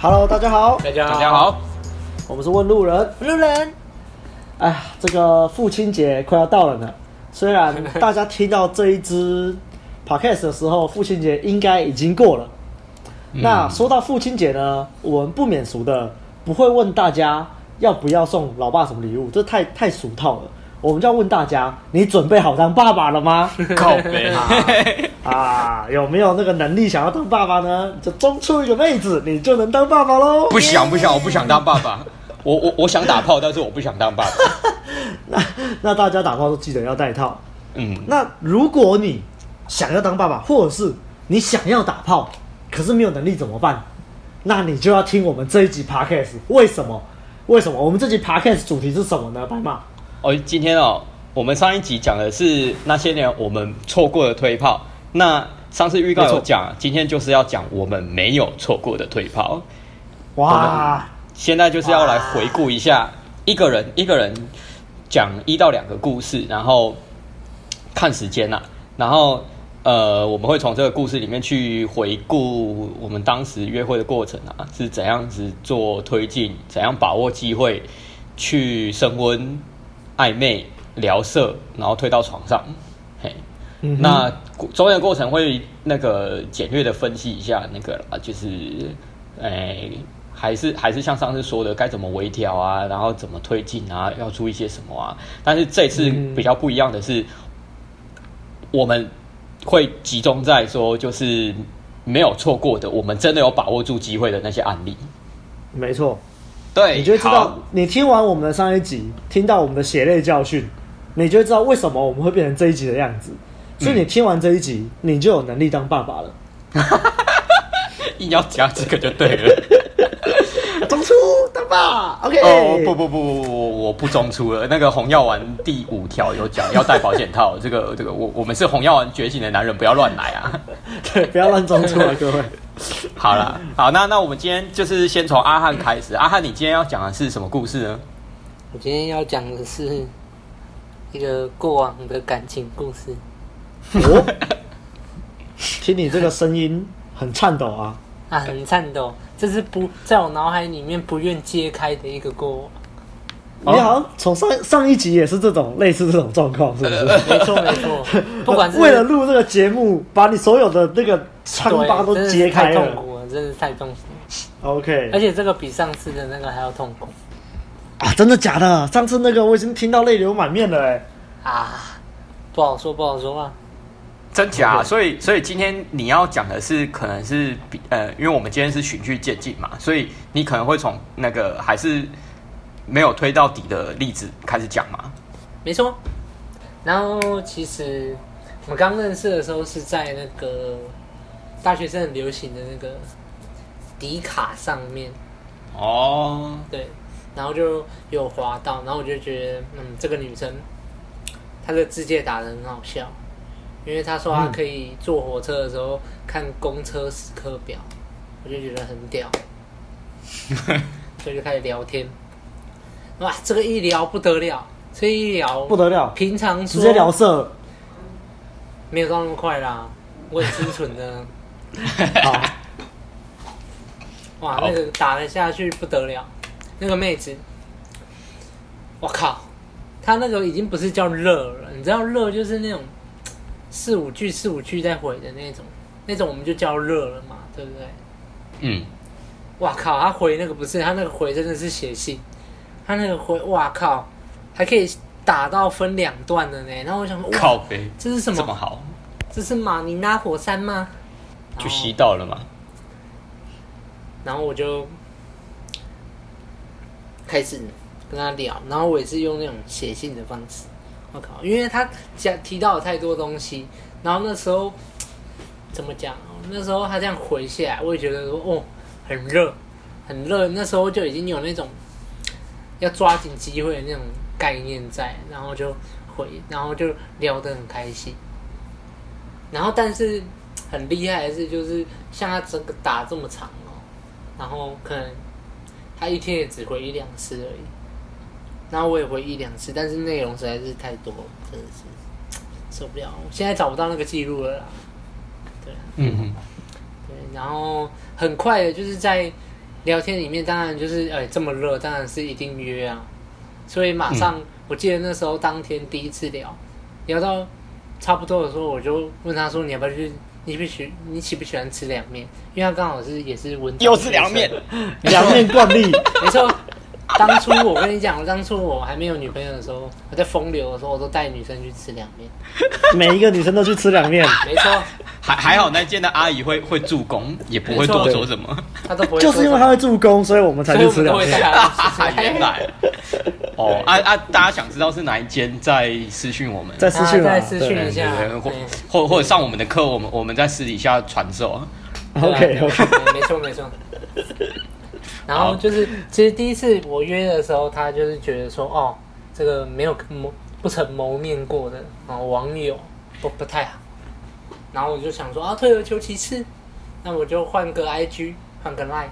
Hello，大家好，大家好，大家好，我们是问路人，路人。哎呀，这个父亲节快要到了呢。虽然 大家听到这一支 podcast 的时候，父亲节应该已经过了。嗯、那说到父亲节呢，我们不免俗的不会问大家要不要送老爸什么礼物，这太太俗套了。我们就要问大家：你准备好当爸爸了吗？靠北啊，啊！有没有那个能力想要当爸爸呢？就中出一个妹子，你就能当爸爸喽！不想不想，我不想当爸爸。我我我想打炮，但是我不想当爸爸。那那大家打炮都记得要带套。嗯。那如果你想要当爸爸，或者是你想要打炮，可是没有能力怎么办？那你就要听我们这一集 Podcast。为什么？为什么？我们这集 Podcast 主题是什么呢？白马。哦，今天哦，我们上一集讲的是那些年我们错过的推炮。那上次预告有讲，今天就是要讲我们没有错过的推炮。哇！现在就是要来回顾一下，一个人一个人讲一到两个故事，然后看时间呐、啊，然后呃，我们会从这个故事里面去回顾我们当时约会的过程啊，是怎样子做推进，怎样把握机会去升温。暧昧聊色，然后推到床上，嘿，嗯、那中间的过程会那个简略的分析一下那个啊，就是，哎，还是还是像上次说的，该怎么微调啊，然后怎么推进啊，要注意些什么啊？但是这次比较不一样的是，嗯、我们会集中在说，就是没有错过的，我们真的有把握住机会的那些案例。没错。对，你就会知道，你听完我们的上一集，听到我们的血泪教训，你就会知道为什么我们会变成这一集的样子。所以你听完这一集，嗯、你就有能力当爸爸了。硬要讲这个就对了。中出当爸，OK？哦不不不不不，我不中出了。那个红药丸第五条有讲要戴保险套，这个这个我我们是红药丸觉醒的男人，不要乱来啊！对，不要乱中出啊，各位。好了，好，那那我们今天就是先从阿汉开始。阿汉，你今天要讲的是什么故事呢？我今天要讲的是一个过往的感情故事。哦，听你这个声音很颤抖啊！啊，很颤抖，这是不在我脑海里面不愿揭开的一个过往。你好像从上上一集也是这种类似这种状况，是不是？没错没错，不管是 为了录这个节目，把你所有的那个疮疤都揭开了，太痛苦了，真的太痛苦了。OK，而且这个比上次的那个还要痛苦啊！真的假的？上次那个我已经听到泪流满面了，哎啊，不好说不好说啊，真假？所以所以今天你要讲的是，可能是比呃，因为我们今天是循序渐进嘛，所以你可能会从那个还是。没有推到底的例子开始讲嘛？没错。然后其实我们刚认识的时候是在那个大学生很流行的那个迪卡上面。哦。对。然后就有滑到，然后我就觉得，嗯，这个女生她的字界打的很好笑，因为她说她可以坐火车的时候看公车时刻表，我就觉得很屌，所以就开始聊天。哇，这个一聊不得了，这一聊不得了，平常直接聊色，没有到那么快啦，我很清纯的。好，哇，那个打了下去不得了，那个妹子，我靠，她那个已经不是叫热了，你知道热就是那种四五句四五句在回的那种，那种我们就叫热了嘛，对不对？嗯，哇靠，他回那个不是，他那个回真的是写信。他那个回，哇靠，还可以打到分两段的呢。然后我想说，靠北，这是什么？这么好？这是马尼拉火山吗？就吸到了嘛？然后我就开始跟他聊，然后我也是用那种写信的方式。我靠，因为他讲提到了太多东西，然后那时候怎么讲？那时候他这样回下来，我也觉得说，哦，很热，很热。那时候就已经有那种。要抓紧机会的那种概念在，然后就回，然后就聊得很开心。然后，但是很厉害的是，就是像他整个打这么长哦，然后可能他一天也只回一两次而已。然后我也回一两次，但是内容实在是太多，真的是受不了。我现在找不到那个记录了啦。对，嗯嗯，对，然后很快的，就是在聊天里面当然就是哎这么热，当然是一定约啊。所以马上，我记得那时候当天第一次聊，聊到差不多的时候，我就问他说：“你要不要去？你不喜你喜不喜欢吃凉面？”因为它刚好是也是温，又是凉面，凉面惯例，没错。当初我跟你讲，当初我还没有女朋友的时候，我在风流的时候，我都带女生去吃凉面。每一个女生都去吃凉面，没错。还还好那间的阿姨会会助攻，也不会多说什么。她都不会，就是因为她会助攻，所以我们才去吃凉面。原来。哦啊啊！大家想知道是哪一间，在私讯我们，在私讯，再私讯一下，或或或者上我们的课，我们我们在私底下传授。OK OK，没错没错。然后就是，其实第一次我约的时候，他就是觉得说，哦，这个没有谋不曾谋面过的哦，网友不不太好。然后我就想说，啊，退而求其次，那我就换个 IG，换个 Line，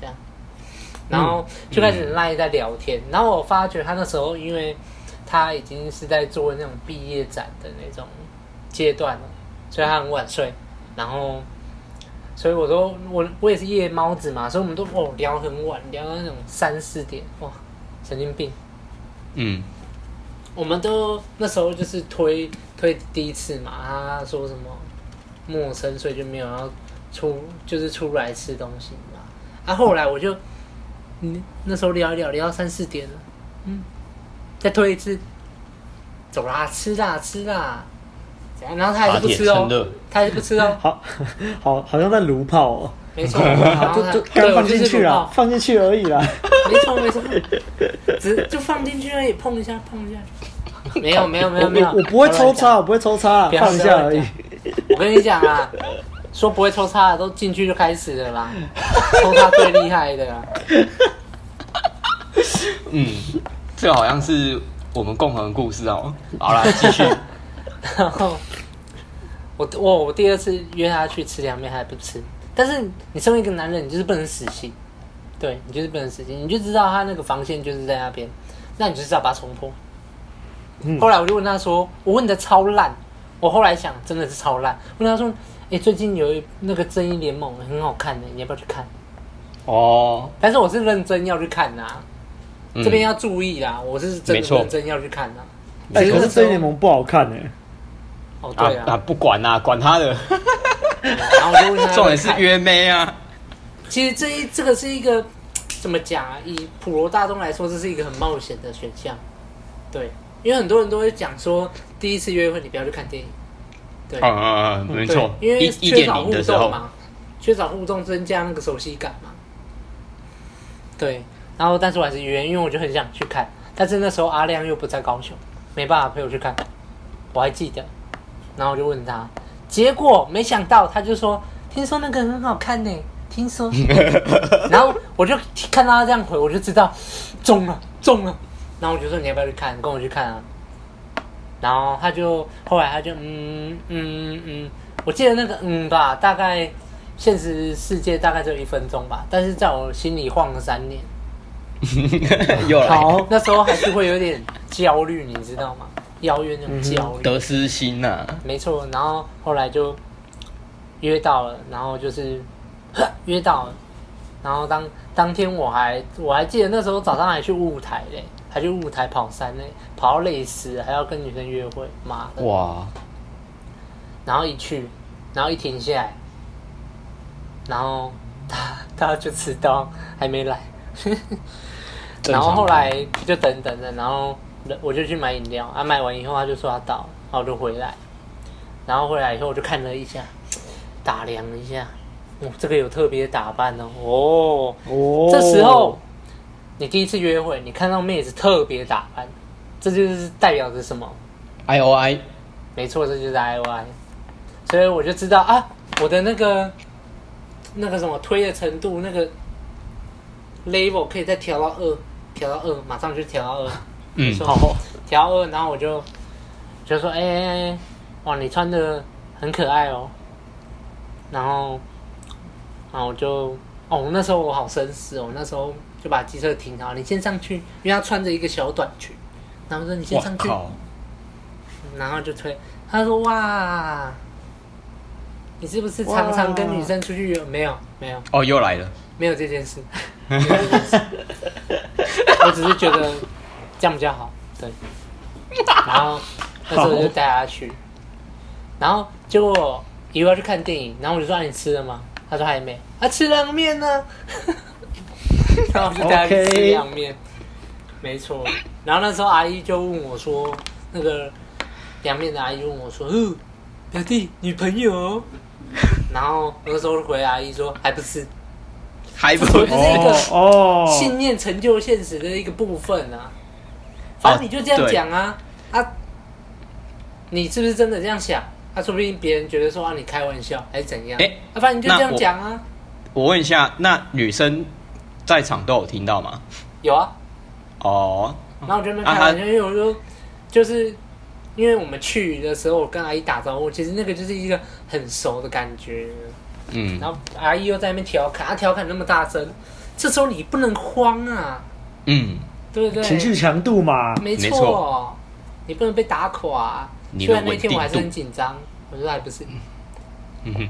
这样。然后就开始 Line 在聊天。然后我发觉他那时候，因为他已经是在做那种毕业展的那种阶段了，所以他很晚睡。然后。所以我说我我也是夜猫子嘛，所以我们都哦聊很晚，聊到那种三四点，哇，神经病。嗯，我们都那时候就是推推第一次嘛，他说什么陌生，所以就没有要出，就是出来吃东西嘛。啊，后来我就，嗯，那时候聊一聊，聊到三四点了，嗯，再推一次，走啦，吃啦，吃啦。然后他还是不吃哦，他还是不吃哦。好，好，好像在炉泡哦。没错，就就刚放进去了，放进去而已啦。没错没错，只就放进去而已，碰一下碰一下。没有没有没有没有，我不会抽插，我不会抽插，放一下而已。我跟你讲啊，说不会抽插的都进去就开始了啦，抽插最厉害的啦。嗯，这好像是我们共同的故事哦。好了，继续。然后我我我第二次约他去吃凉面，他还不吃。但是你身为一个男人，你就是不能死心，对你就是不能死心，你就知道他那个防线就是在那边，那你就是要把它冲破。嗯、后来我就问他说：“我问的超烂，我后来想真的是超烂。”问他说：“哎、欸，最近有一那个正义联盟很好看的，你要不要去看？”哦，但是我是认真要去看呐、啊，嗯、这边要注意啦，我是真的认真要去看呐、啊。哎错，可是正义联盟不好看呢、欸。哦，对啊，啊，不管啦，管他的。然后我就问他，重点是约妹啊。其实这一这个是一个怎么讲啊？以普罗大众来说，这是一个很冒险的选项。对，因为很多人都会讲说，第一次约会你不要去看电影。对，啊啊啊，没错，因为缺少互动嘛，缺少互动增加那个熟悉感嘛。对，然后但是我还是约，因为我就很想去看，但是那时候阿亮又不在高雄，没办法陪我去看，我还记得。然后我就问他，结果没想到他就说：“听说那个很好看呢，听说。”然后我就看到他这样回，我就知道中了，中了。然后我就说：“你要不要去看？跟我去看啊。”然后他就后来他就嗯嗯嗯，我记得那个嗯吧，大概现实世界大概只有一分钟吧，但是在我心里晃了三年。又 来好，那时候还是会有点焦虑，你知道吗？邀约那种焦虑、得失心呐、啊，没错。然后后来就约到了，然后就是 约到了，然后当当天我还我还记得那时候早上还去雾台嘞，还去雾台跑山嘞，跑到累死，还要跟女生约会，妈的！哇！然后一去，然后一停下来，然后他他就迟到，还没来，然后后来就等等的，然后。我就去买饮料啊，买完以后他就说他到，然后我就回来，然后回来以后我就看了一下，打量了一下，哦，这个有特别打扮哦，哦，哦，这时候你第一次约会，你看到妹子特别打扮，这就是代表着什么？I O I，没错，这就是 I O I，所以我就知道啊，我的那个那个什么推的程度，那个 level 可以再调到二，调到二，马上就调到二。嗯，好，调二，然后我就就说，哎、欸，哇，你穿的很可爱哦。然后，然后我就，哦，那时候我好绅士哦，那时候就把机车停好，你先上去，因为他穿着一个小短裙，然后说你先上去，然后就推，他说哇，你是不是常常跟女生出去？哇没有，没有。哦，又来了。没有这件事，没有这件事 我只是觉得这样比较好，对。然后那时候就带他去，然后结果以为要去看电影，然后我就说：“你吃了吗？”他说：“还没。”他吃凉面呢，然后我就带他去吃凉面，没错。然后那时候阿姨就问我说：“那个凉面的阿姨问我说，嗯，表弟女朋友？”然后那个时候回阿姨说：“还不是。”还不是一个哦，信念成就现实的一个部分啊。反正你就这样讲啊，啊，你是不是真的这样想？他说不定别人觉得说啊，你开玩笑还是怎样？哎，反正你就这样讲啊。我问一下，那女生在场都有听到吗？有啊。哦。然后我就没开玩笑，因为我说就是因为我们去的时候，我跟阿姨打招呼，其实那个就是一个很熟的感觉。嗯，然后阿姨又在那边调侃，她调侃那么大声，这时候你不能慌啊，嗯，对不对？情绪强度嘛，没错，你不能被打垮。虽然那天我还是很紧张，我觉得还不是，嗯哼。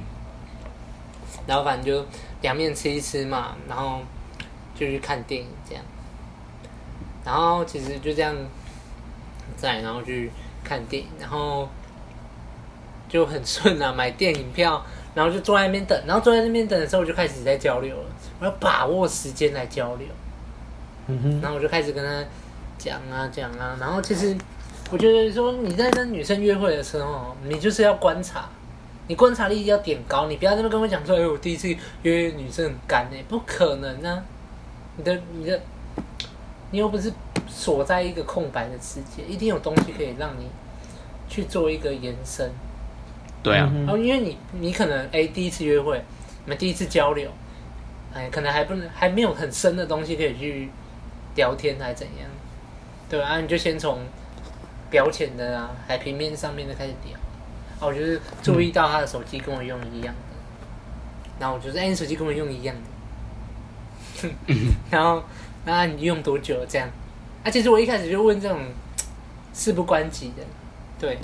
然后反正就两面吃一吃嘛，然后就去看电影这样。然后其实就这样在，然后去看电影，然后就很顺啊，买电影票。然后就坐在那边等，然后坐在那边等的时候，我就开始在交流了。我要把握时间来交流。嗯哼。然后我就开始跟他讲啊讲啊。然后其实我觉得说你在跟女生约会的时候，你就是要观察，你观察力要点高，你不要在那边跟我讲说，哎，我第一次约女生很干哎，不可能啊！你的你的，你又不是锁在一个空白的世界，一定有东西可以让你去做一个延伸。对啊，然后因为你你可能哎第一次约会，你们第一次交流，哎可能还不能还没有很深的东西可以去聊天还是怎样，对啊，你就先从表浅的啊，海平面上面的开始聊，啊我就是注意到他的手机跟我用一样的，然后我就说哎你手机跟我用一样的，然后那你用多久这样？啊其实我一开始就问这种 事不关己的，对。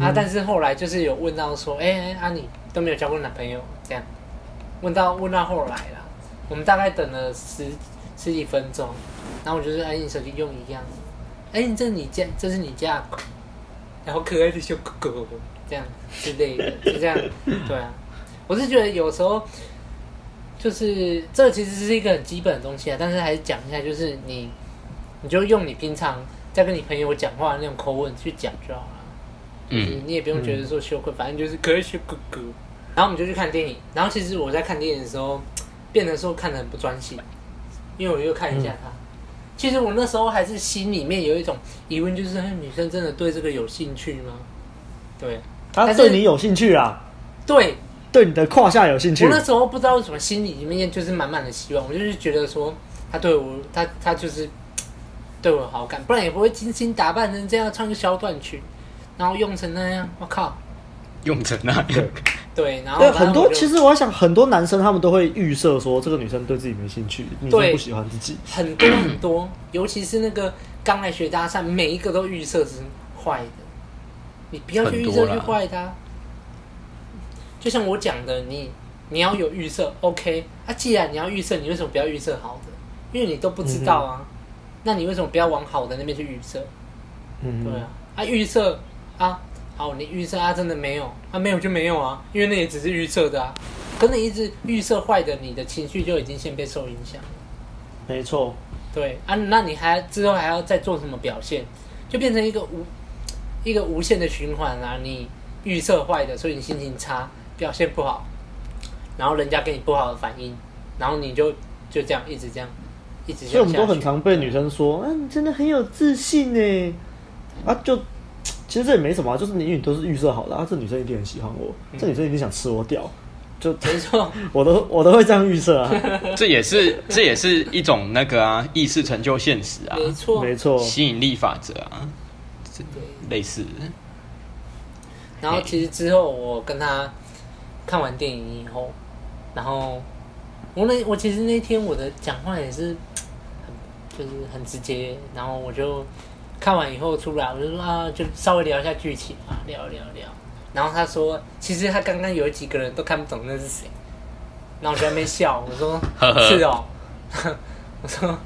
啊！但是后来就是有问到说，哎、欸，啊，你都没有交过男朋友？这样？问到问到后来啦，我们大概等了十十几分钟，然后我就是，哎、欸，你手机用一样，哎、欸，这是你家，这是你家狗，然后可爱的小狗狗这样之类的，就这样，对啊，我是觉得有时候就是这其实是一个很基本的东西啊，但是还是讲一下，就是你你就用你平常在跟你朋友讲话的那种口吻去讲就好了。嗯，你也不用觉得说羞愧，嗯、反正就是可以学哥哥。然后我们就去看电影。然后其实我在看电影的时候，变得说看得很不专心，因为我又看一下他。嗯、其实我那时候还是心里面有一种疑问，就是女生真的对这个有兴趣吗？对，他对你有兴趣啊？对，对你的胯下有兴趣。我那时候不知道为什么，心里面就是满满的希望。我就是觉得说，他对我，他他就是 对我有好感，不然也不会精心打扮成这样，穿个小短裙。然后用成那样，我靠！用成那样，对，然后对很多，其实我想很多男生他们都会预设说，这个女生对自己没兴趣，女生不喜欢自己。很多很多，尤其是那个刚来学搭讪，每一个都预设是坏的。你不要去预设去坏他。就像我讲的，你你要有预设，OK？啊，既然你要预设，你为什么不要预设好的？因为你都不知道啊。嗯、那你为什么不要往好的那边去预设？嗯，对啊，啊，预设。啊，好，你预测啊，真的没有，啊，没有就没有啊，因为那也只是预测的啊，可能一直预测坏的，你的情绪就已经先被受影响了。没错，对啊，那你还之后还要再做什么表现，就变成一个无一个无限的循环啊。你预测坏的，所以你心情差，表现不好，然后人家给你不好的反应，然后你就就这样一直这样一直这样。所以我们都很常被女生说，啊，你真的很有自信呢，啊，就。其实这也没什么、啊，就是你你都是预设好的啊，这女生一定很喜欢我，嗯、这女生一定想吃我屌，就没错，我都我都会这样预设啊。这也是这也是一种那个啊，意识成就现实啊，没错没错，吸引力法则啊，这类似。然后其实之后我跟他看完电影以后，然后我那我其实那天我的讲话也是很就是很直接，然后我就。看完以后出来，我就说啊，就稍微聊一下剧情啊，聊聊聊。然后他说，其实他刚刚有几个人都看不懂那是谁。然后我就在那边笑，我说 是哦，我说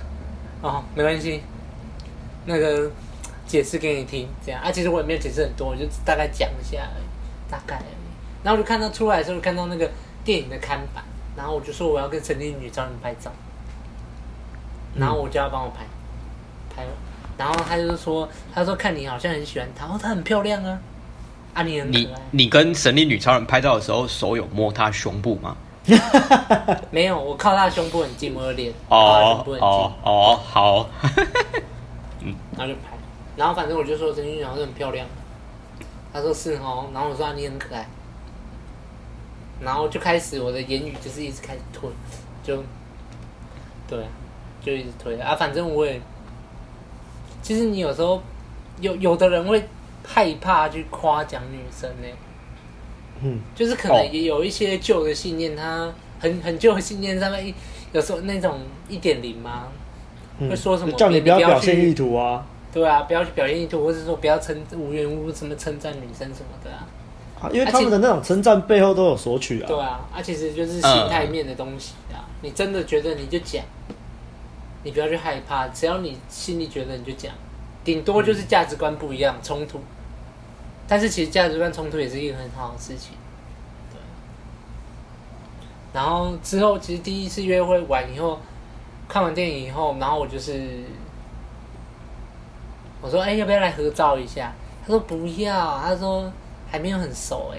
哦没关系，那个解释给你听，这样啊，其实我也没有解释很多，我就大概讲一下而已，大概而已。然后我就看到出来的时候，看到那个电影的看板，然后我就说我要跟陈立女找人拍照，然后我就要帮我拍，拍了，然后他就说，他说看你好像很喜欢她，哦，她很漂亮啊，啊你很可爱。你你跟神力女超人拍照的时候，手有摸她胸部吗？没有，我靠她胸部很近，我的脸。哦哦哦，好，嗯，然后就拍，然后反正我就说陈俊好像很漂亮，他说是哦，然后我说、啊、你很可爱，然后就开始我的言语就是一直开始推，就，对，就一直推啊，反正我也，其实你有时候有有的人会害怕去夸奖女生呢。嗯，就是可能也有一些旧的信念，它很很旧的信念上面，有时候那种一点零嘛，会说什么叫你不要表现意图啊？对啊，不要去表现意图，或者说不要称无缘无故什么称赞女生什么的啊。啊，因为他们的那种称赞背后都有索取啊。对啊，啊，其实就是心态面的东西啊。你真的觉得你就讲，你不要去害怕，只要你心里觉得你就讲，顶多就是价值观不一样冲突。但是其实价值观冲突也是一个很好的事情，对。然后之后其实第一次约会完以后，看完电影以后，然后我就是我说：“哎，要不要来合照一下？”他说：“不要。”他说：“还没有很熟。”哎，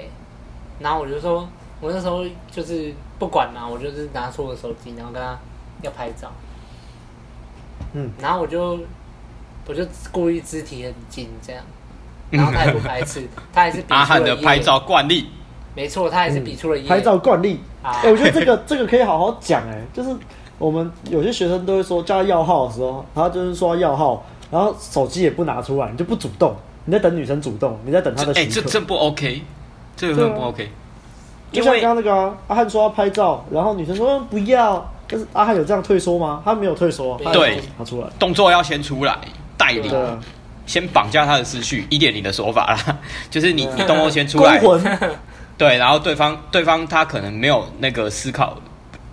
然后我就说：“我那时候就是不管嘛，我就是拿出我的手机，然后跟他要拍照。”嗯，然后我就我就故意肢体很紧这样。然后他也不排斥，他还是比出了阿汉的拍照惯例。没错，他还是比出了、嗯、拍照惯例。哎、啊欸，我觉得这个 这个可以好好讲哎，就是我们有些学生都会说叫他要号的时候，他就是说要号，然后手机也不拿出来，你就不主动，你在等女生主动，你在等他的。哎、欸，这这不 OK，这个很不 OK。就像刚刚那个、啊、阿汉说要拍照，然后女生说不要，但是阿汉有这样退缩吗？他没有退缩，对，拿出来，动作要先出来带领。先绑架他的思绪，一点零的说法啦，就是你你动作先出来，对，然后对方对方他可能没有那个思考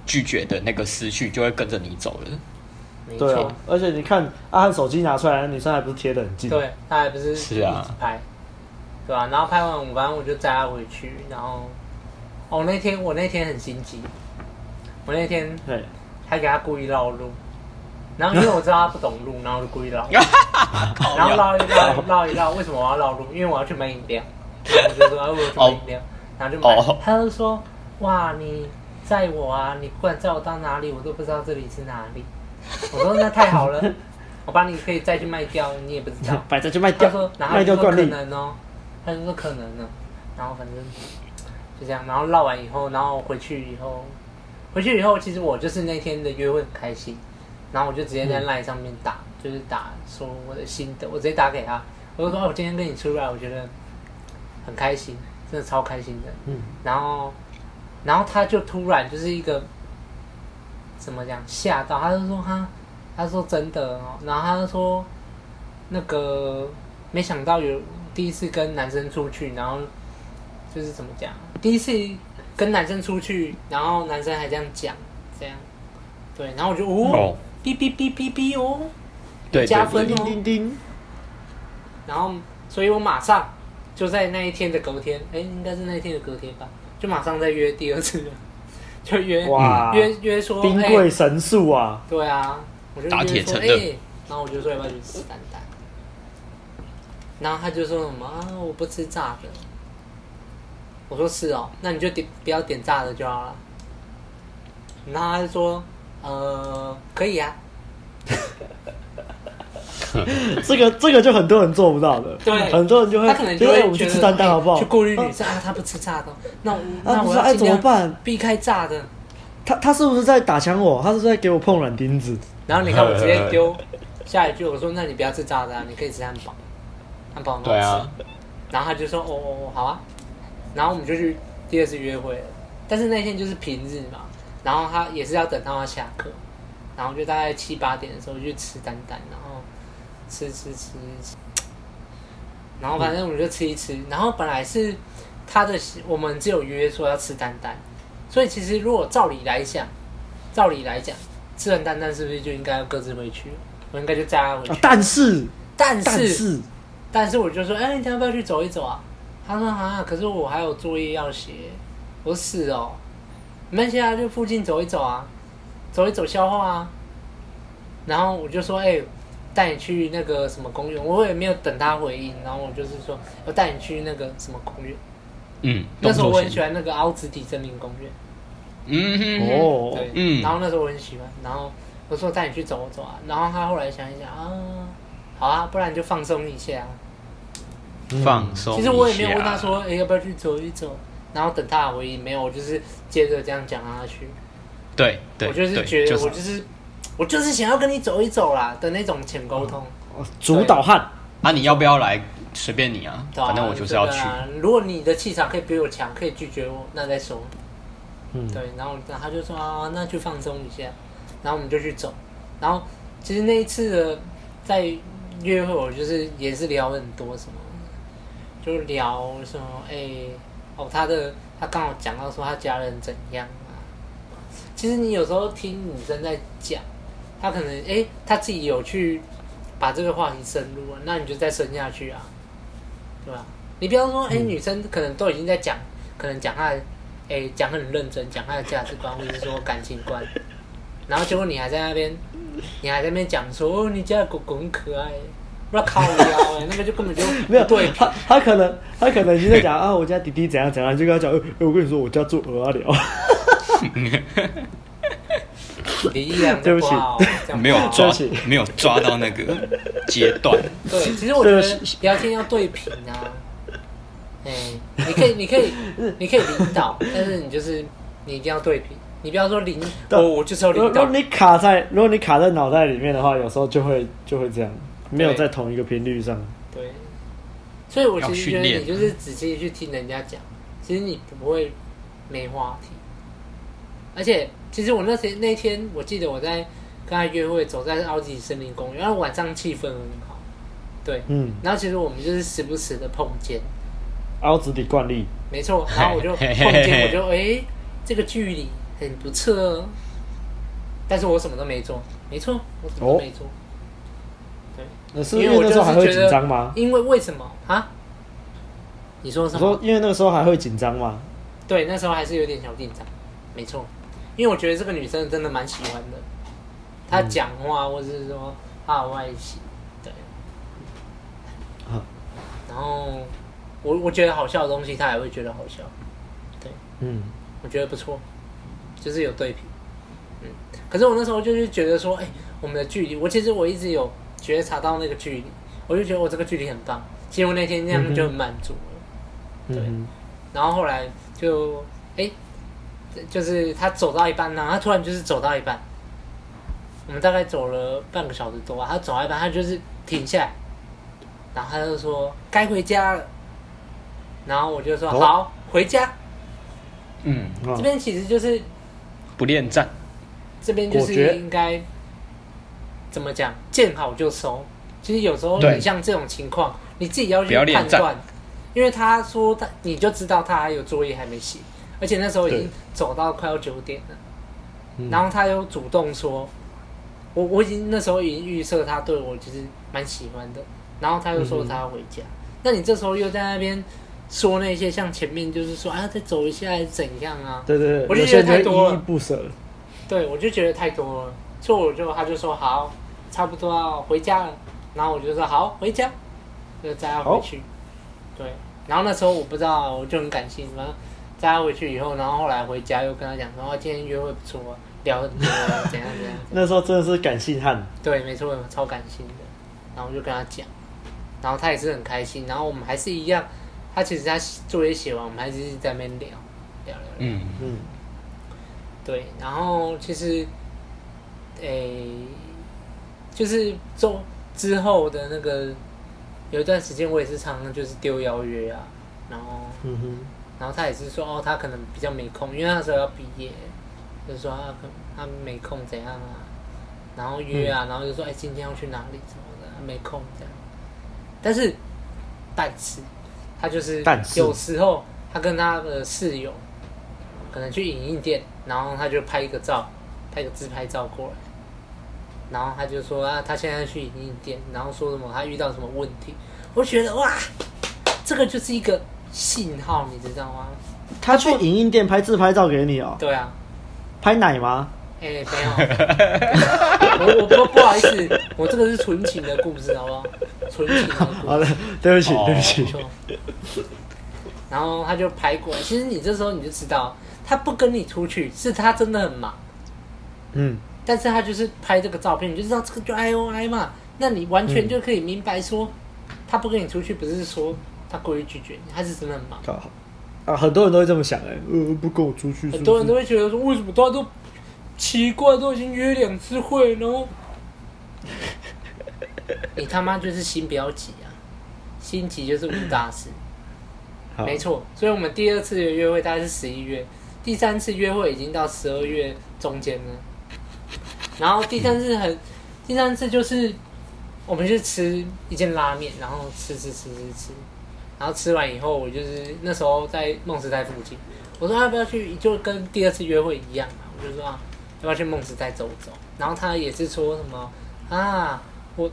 拒绝的那个思绪，就会跟着你走了。对啊，而且你看阿汉手机拿出来，女生还不是贴的很近，对，他还不是是啊。拍，对吧？然后拍完，我反正我就载他回去，然后哦那天我那天很心机，我那天对。还给他故意绕路。然后因为我知道他不懂路，然后我就故意绕，然后绕一绕绕一绕，为什么我要绕路？因为我要去买饮料，然后我就说哎，我要去买饮料，然后就买。他就说哇，你载我啊，你不管载我到哪里，我都不知道这里是哪里。我说那太好了，我把你可以再去卖掉，你也不知道，摆着去卖掉。他说然后就说可能哦，他就说可能呢，然后反正就这样，然后绕完以后，然后回去以后，回去以后，其实我就是那天的约会很开心。然后我就直接在 LINE 上面打，嗯、就是打说我的心得，我直接打给他，我就说我今天跟你出来，我觉得很开心，真的超开心的。嗯，然后，然后他就突然就是一个怎么讲吓到，他就说他，他说真的哦，然后他就说那个没想到有第一次跟男生出去，然后就是怎么讲，第一次跟男生出去，然后男生还这样讲，这样，对，然后我就哦。哦。哔哔哔哔哔哦，对，加分哦，叮叮叮。然后，所以我马上就在那一天的隔天，哎，应该是那一天的隔天吧，就马上再约第二次了，就约哇。约约说兵贵神速啊，对啊，我就约说哎，然后我就说要不要去吃蛋蛋，然后他就说什么啊，我不吃炸的，我说是哦，那你就点不要点炸的就好了，然后他就说。呃，可以啊。这个这个就很多人做不到的，对，很多人就会，他可能就会我们去吃蛋蛋好不好？去顾虑女生啊，他不吃炸的，那我那我说哎怎么办？避开炸的。他他是不是在打枪我？他是不是在给我碰软钉子？然后你看我直接丢下一句，我说那你不要吃炸的，啊你可以吃汉堡，汉堡很好吃。对啊。然后他就说哦哦好啊，然后我们就去第二次约会了，但是那天就是平日嘛。然后他也是要等到他下课，然后就大概七八点的时候就去吃丹丹，然后吃吃吃吃，然后反正我们就吃一吃。然后本来是他的，我们只有约说要吃丹丹，所以其实如果照理来讲，照理来讲，吃完蛋蛋是不是就应该要各自回去？我应该就载他回去。啊、但是，但是，但是，但是我就说，哎、欸，你要不要去走一走啊？他说啊，可是我还有作业要写。我说是哦，没关系啊，就附近走一走啊，走一走消化啊。然后我就说，哎、欸，带你去那个什么公园。我也没有等他回应，然后我就是说，我带你去那个什么公园。嗯，那时候我很喜欢那个凹子底森林公园。嗯哼，哦，对，嗯，然后那时候我很喜欢，然后我说带你去走走啊，然后他后来想一想啊，好啊，不然就放松一下。放松。其实我也没有问他说，哎，要不要去走一走？然后等他的回应，没有，我就是接着这样讲下去。对，对，我就是觉得我就是我就是想要跟你走一走啦的那种浅沟通。主导汉，啊，你要不要来？随便你啊，反正我就是要去。如果你的气场可以比我强，可以拒绝我，那再说。嗯，对，然后他就说啊，那去放松一下，然后我们就去走。然后其实那一次的在约会，我就是也是聊很多什么，就聊什么哎哦，他的他刚好讲到说他家人怎样啊。其实你有时候听女生在讲，他可能哎他自己有去把这个话题深入啊，那你就再深下去啊，对吧？你比方说哎女生可能都已经在讲，可能讲她的。哎，讲很认真，讲她的价值观或者是说感情观，然后结果你还在那边，你还在那边讲说，哦，你家的狗狗很可爱，不知道靠腰哎，那个就根本就 没有对他，他可能他可能已经在讲啊，我家弟弟怎样怎样，就跟他讲，哎，我跟你说，我家做鹅啊聊。对不起，没有抓，没有抓到那个阶段。对，其实我觉得聊天要对频啊。哎、欸，你可以，你可以，你可以领导，但是你就是你一定要对频，你不要说领导，哦，我就是要领导。如果你卡在，如果你卡在脑袋里面的话，有时候就会就会这样，没有在同一个频率上。对，所以我其实觉得你就是仔细去听人家讲，其实你不会没话题。而且，其实我那天那天，我记得我在跟他约会，走在奥吉森林公园，然后晚上气氛很好，对，嗯，然后其实我们就是时不时的碰见。凹子底惯例，没错。然后我就碰见，我就哎、欸，这个距离很不错哦。但是我什么都没做，没错，我什么都没做。是因为那时候还会紧张吗？因为为什么啊？你说什么？说因为那个时候还会紧张吗？对，那时候还是有点小紧张，没错。因为我觉得这个女生真的蛮喜欢的，她讲话或者是说她的外形，对。然后。我我觉得好笑的东西，她也会觉得好笑，对，嗯，我觉得不错，就是有对比，嗯，可是我那时候就是觉得说，哎、欸，我们的距离，我其实我一直有觉察到那个距离，我就觉得我这个距离很棒，其实我那天那样就很满足了，嗯、对，然后后来就，哎、欸，就是他走到一半呢，他突然就是走到一半，我们大概走了半个小时多吧，他走到一半，他就是停下来，然后他就说该回家了。然后我就说好回家。嗯，这边其实就是不恋战，这边就是应该怎么讲，见好就收。其实有时候你像这种情况，你自己要去判断，因为他说他你就知道他还有作业还没写，而且那时候已经走到快要九点了。然后他又主动说，我我已经那时候已经预设他对我其实蛮喜欢的，然后他又说他要回家，那你这时候又在那边。说那些像前面就是说啊，再走一下还是怎样啊？对对对，我就觉得太多了，依依不舍。对，我就觉得太多了，所以我就他就说好，差不多要回家了，然后我就说好回家，就再要回去。对，然后那时候我不知道，我就很感性，然后再要回去以后，然后后来回家又跟他讲说，今天约会不错，聊很多，怎样怎样。那时候真的是感性汉。对，没错，超感性的。然后我就跟他讲，然后他也是很开心，然后我们还是一样。他其实他作业写完，我们还是在那边聊聊聊。嗯嗯。对，然后其实，诶、欸，就是中之后的那个有一段时间，我也是常常就是丢邀约啊，然后，嗯哼，然后他也是说哦，他可能比较没空，因为那时候要毕业，就是说他可他没空怎样啊，然后约啊，嗯、然后就说哎、欸，今天要去哪里什么的，他没空这样。但是，但是。他就是有时候他跟他的室友可能去影印店，然后他就拍一个照，拍个自拍照过来，然后他就说啊，他现在去影印店，然后说什么他遇到什么问题，我觉得哇，这个就是一个信号，你知道吗？他去影印店拍自拍照给你哦？对啊，拍奶吗？哎、欸，没有，我我不不好意思，我这个是纯情的故事，好不好？纯情的故事。好的，对不起，对不起。然后他就拍过来，其实你这时候你就知道，他不跟你出去，是他真的很忙。嗯。但是他就是拍这个照片，你就知道这个就 I O I 嘛，那你完全就可以明白说，他不跟你出去，不是说他故意拒绝你，他是真的很忙。好，啊，很多人都会这么想哎，呃，不跟我出去。很多人都会觉得说，为什么大家都？奇怪，都已经约两次会，然后 你他妈就是心不要急啊，心急就是无大事。没错，所以我们第二次的约会大概是十一月，第三次约会已经到十二月中间了。然后第三次很，第三次就是我们去吃一间拉面，然后吃吃吃吃吃，然后吃完以后，我就是那时候在梦时代附近，我说要不要去，就跟第二次约会一样嘛，我就说啊。要不要去梦时代走走？然后他也是说什么啊，我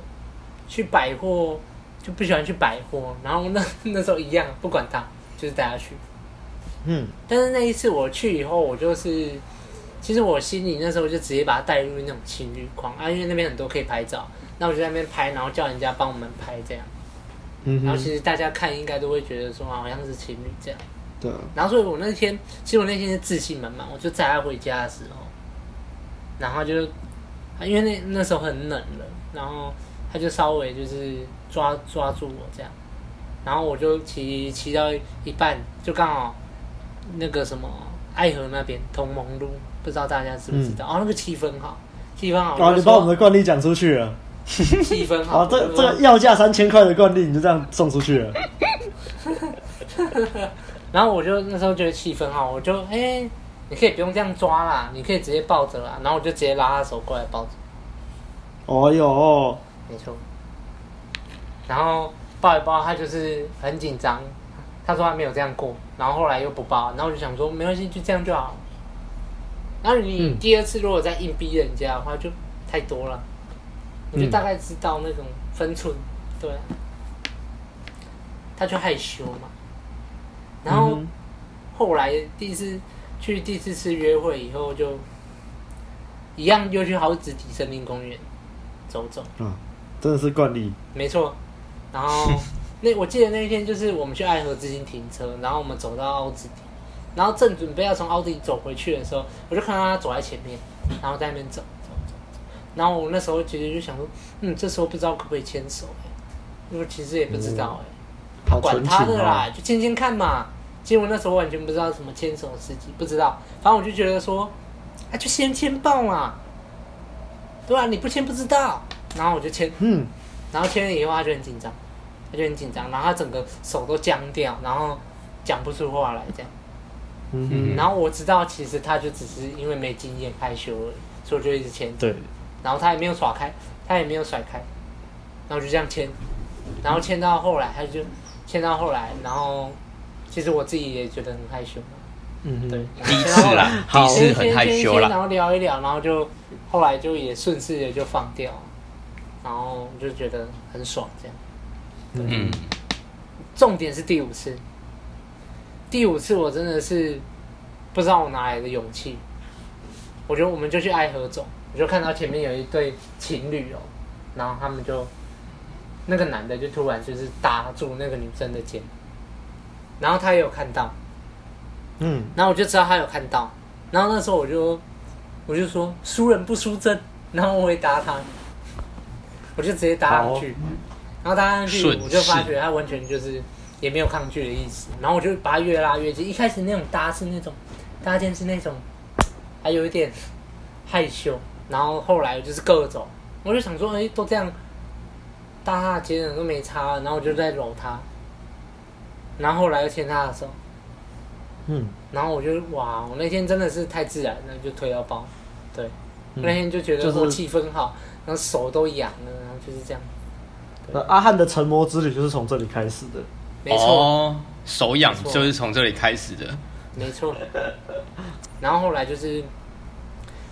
去百货就不喜欢去百货。然后那 那时候一样，不管他，就是带他去。嗯。但是那一次我去以后，我就是其实我心里那时候就直接把他带入那种情侣框啊，因为那边很多可以拍照，那我就在那边拍，然后叫人家帮我们拍这样。嗯。然后其实大家看应该都会觉得说好像是情侣这样。对。然后所以我那天其实我那天是自信满满，我就载他回家的时候。然后就，因为那那时候很冷了，然后他就稍微就是抓抓住我这样，然后我就骑骑到一半，就刚好那个什么爱河那边同盟路，不知道大家知不知道？嗯、哦，那个气氛好，气氛好。哦，你把我们的惯例讲出去了。气氛好。哦，这这个要价三千块的惯例你就这样送出去了。然后我就那时候觉得气氛好，我就哎。你可以不用这样抓啦，你可以直接抱着啦，然后我就直接拉他手过来抱着。哦哟，没错。然后抱一抱，他就是很紧张，他说他没有这样过，然后后来又不抱，然后我就想说没关系，就这样就好。然后你第二次如果再硬逼人家的话，就太多了，我就大概知道那种分寸，对。他就害羞嘛，然后后来第一次。去第四次约会以后，就一样又去好子体森林公园走走。嗯，真的是惯例。没错。然后 那我记得那一天就是我们去爱河之心停车，然后我们走到奥子底，然后正准备要从凹子底走回去的时候，我就看到他走在前面，然后在那边走走走走。然后我那时候其实就想说，嗯，这时候不知道可不可以牵手因为其实也不知道哎、欸，嗯、管他的啦，就牵牵看嘛。其实我那时候完全不知道什么牵手时机，不知道。反正我就觉得说，啊，就先牵抱嘛，对吧、啊？你不牵不知道。然后我就牵，嗯，然后牵了以后他就很紧张，他就很紧张，然后他整个手都僵掉，然后讲不出话来这样。嗯。然后我知道，其实他就只是因为没经验害羞而已，所以我就一直牵。对。然后他也没有耍开，他也没有甩开，然后就这样牵，然后牵到后来，他就牵到后来，然后。其实我自己也觉得很害羞，嗯哼，对，第一次啦，第一次很害羞啦，然后聊一聊，然后就后来就也顺势的就放掉，然后就觉得很爽，这样，嗯，重点是第五次，第五次我真的是不知道我哪来的勇气，我觉得我们就去爱河走，我就看到前面有一对情侣哦，然后他们就那个男的就突然就是搭住那个女生的肩。然后他也有看到，嗯，然后我就知道他有看到，然后那时候我就，我就说输人不输阵，然后我回答他，我就直接搭上去，然后搭上去我就发觉他完全就是也没有抗拒的意思，然后我就把他越拉越近，一开始那种搭是那种搭肩是那种，还有一点害羞，然后后来就是各种，我就想说，哎，都这样搭他的肩都没差，然后我就在搂他。然后后来又牵他的手，嗯，然后我就哇，我那天真的是太自然了，就推到爆，对，嗯、那天就觉得说气氛好，然后手都痒了，然后就是这样。那阿汉的成魔之旅就是从这里开始的，没错，哦、手痒就是从这里开始的。没错。然后后来就是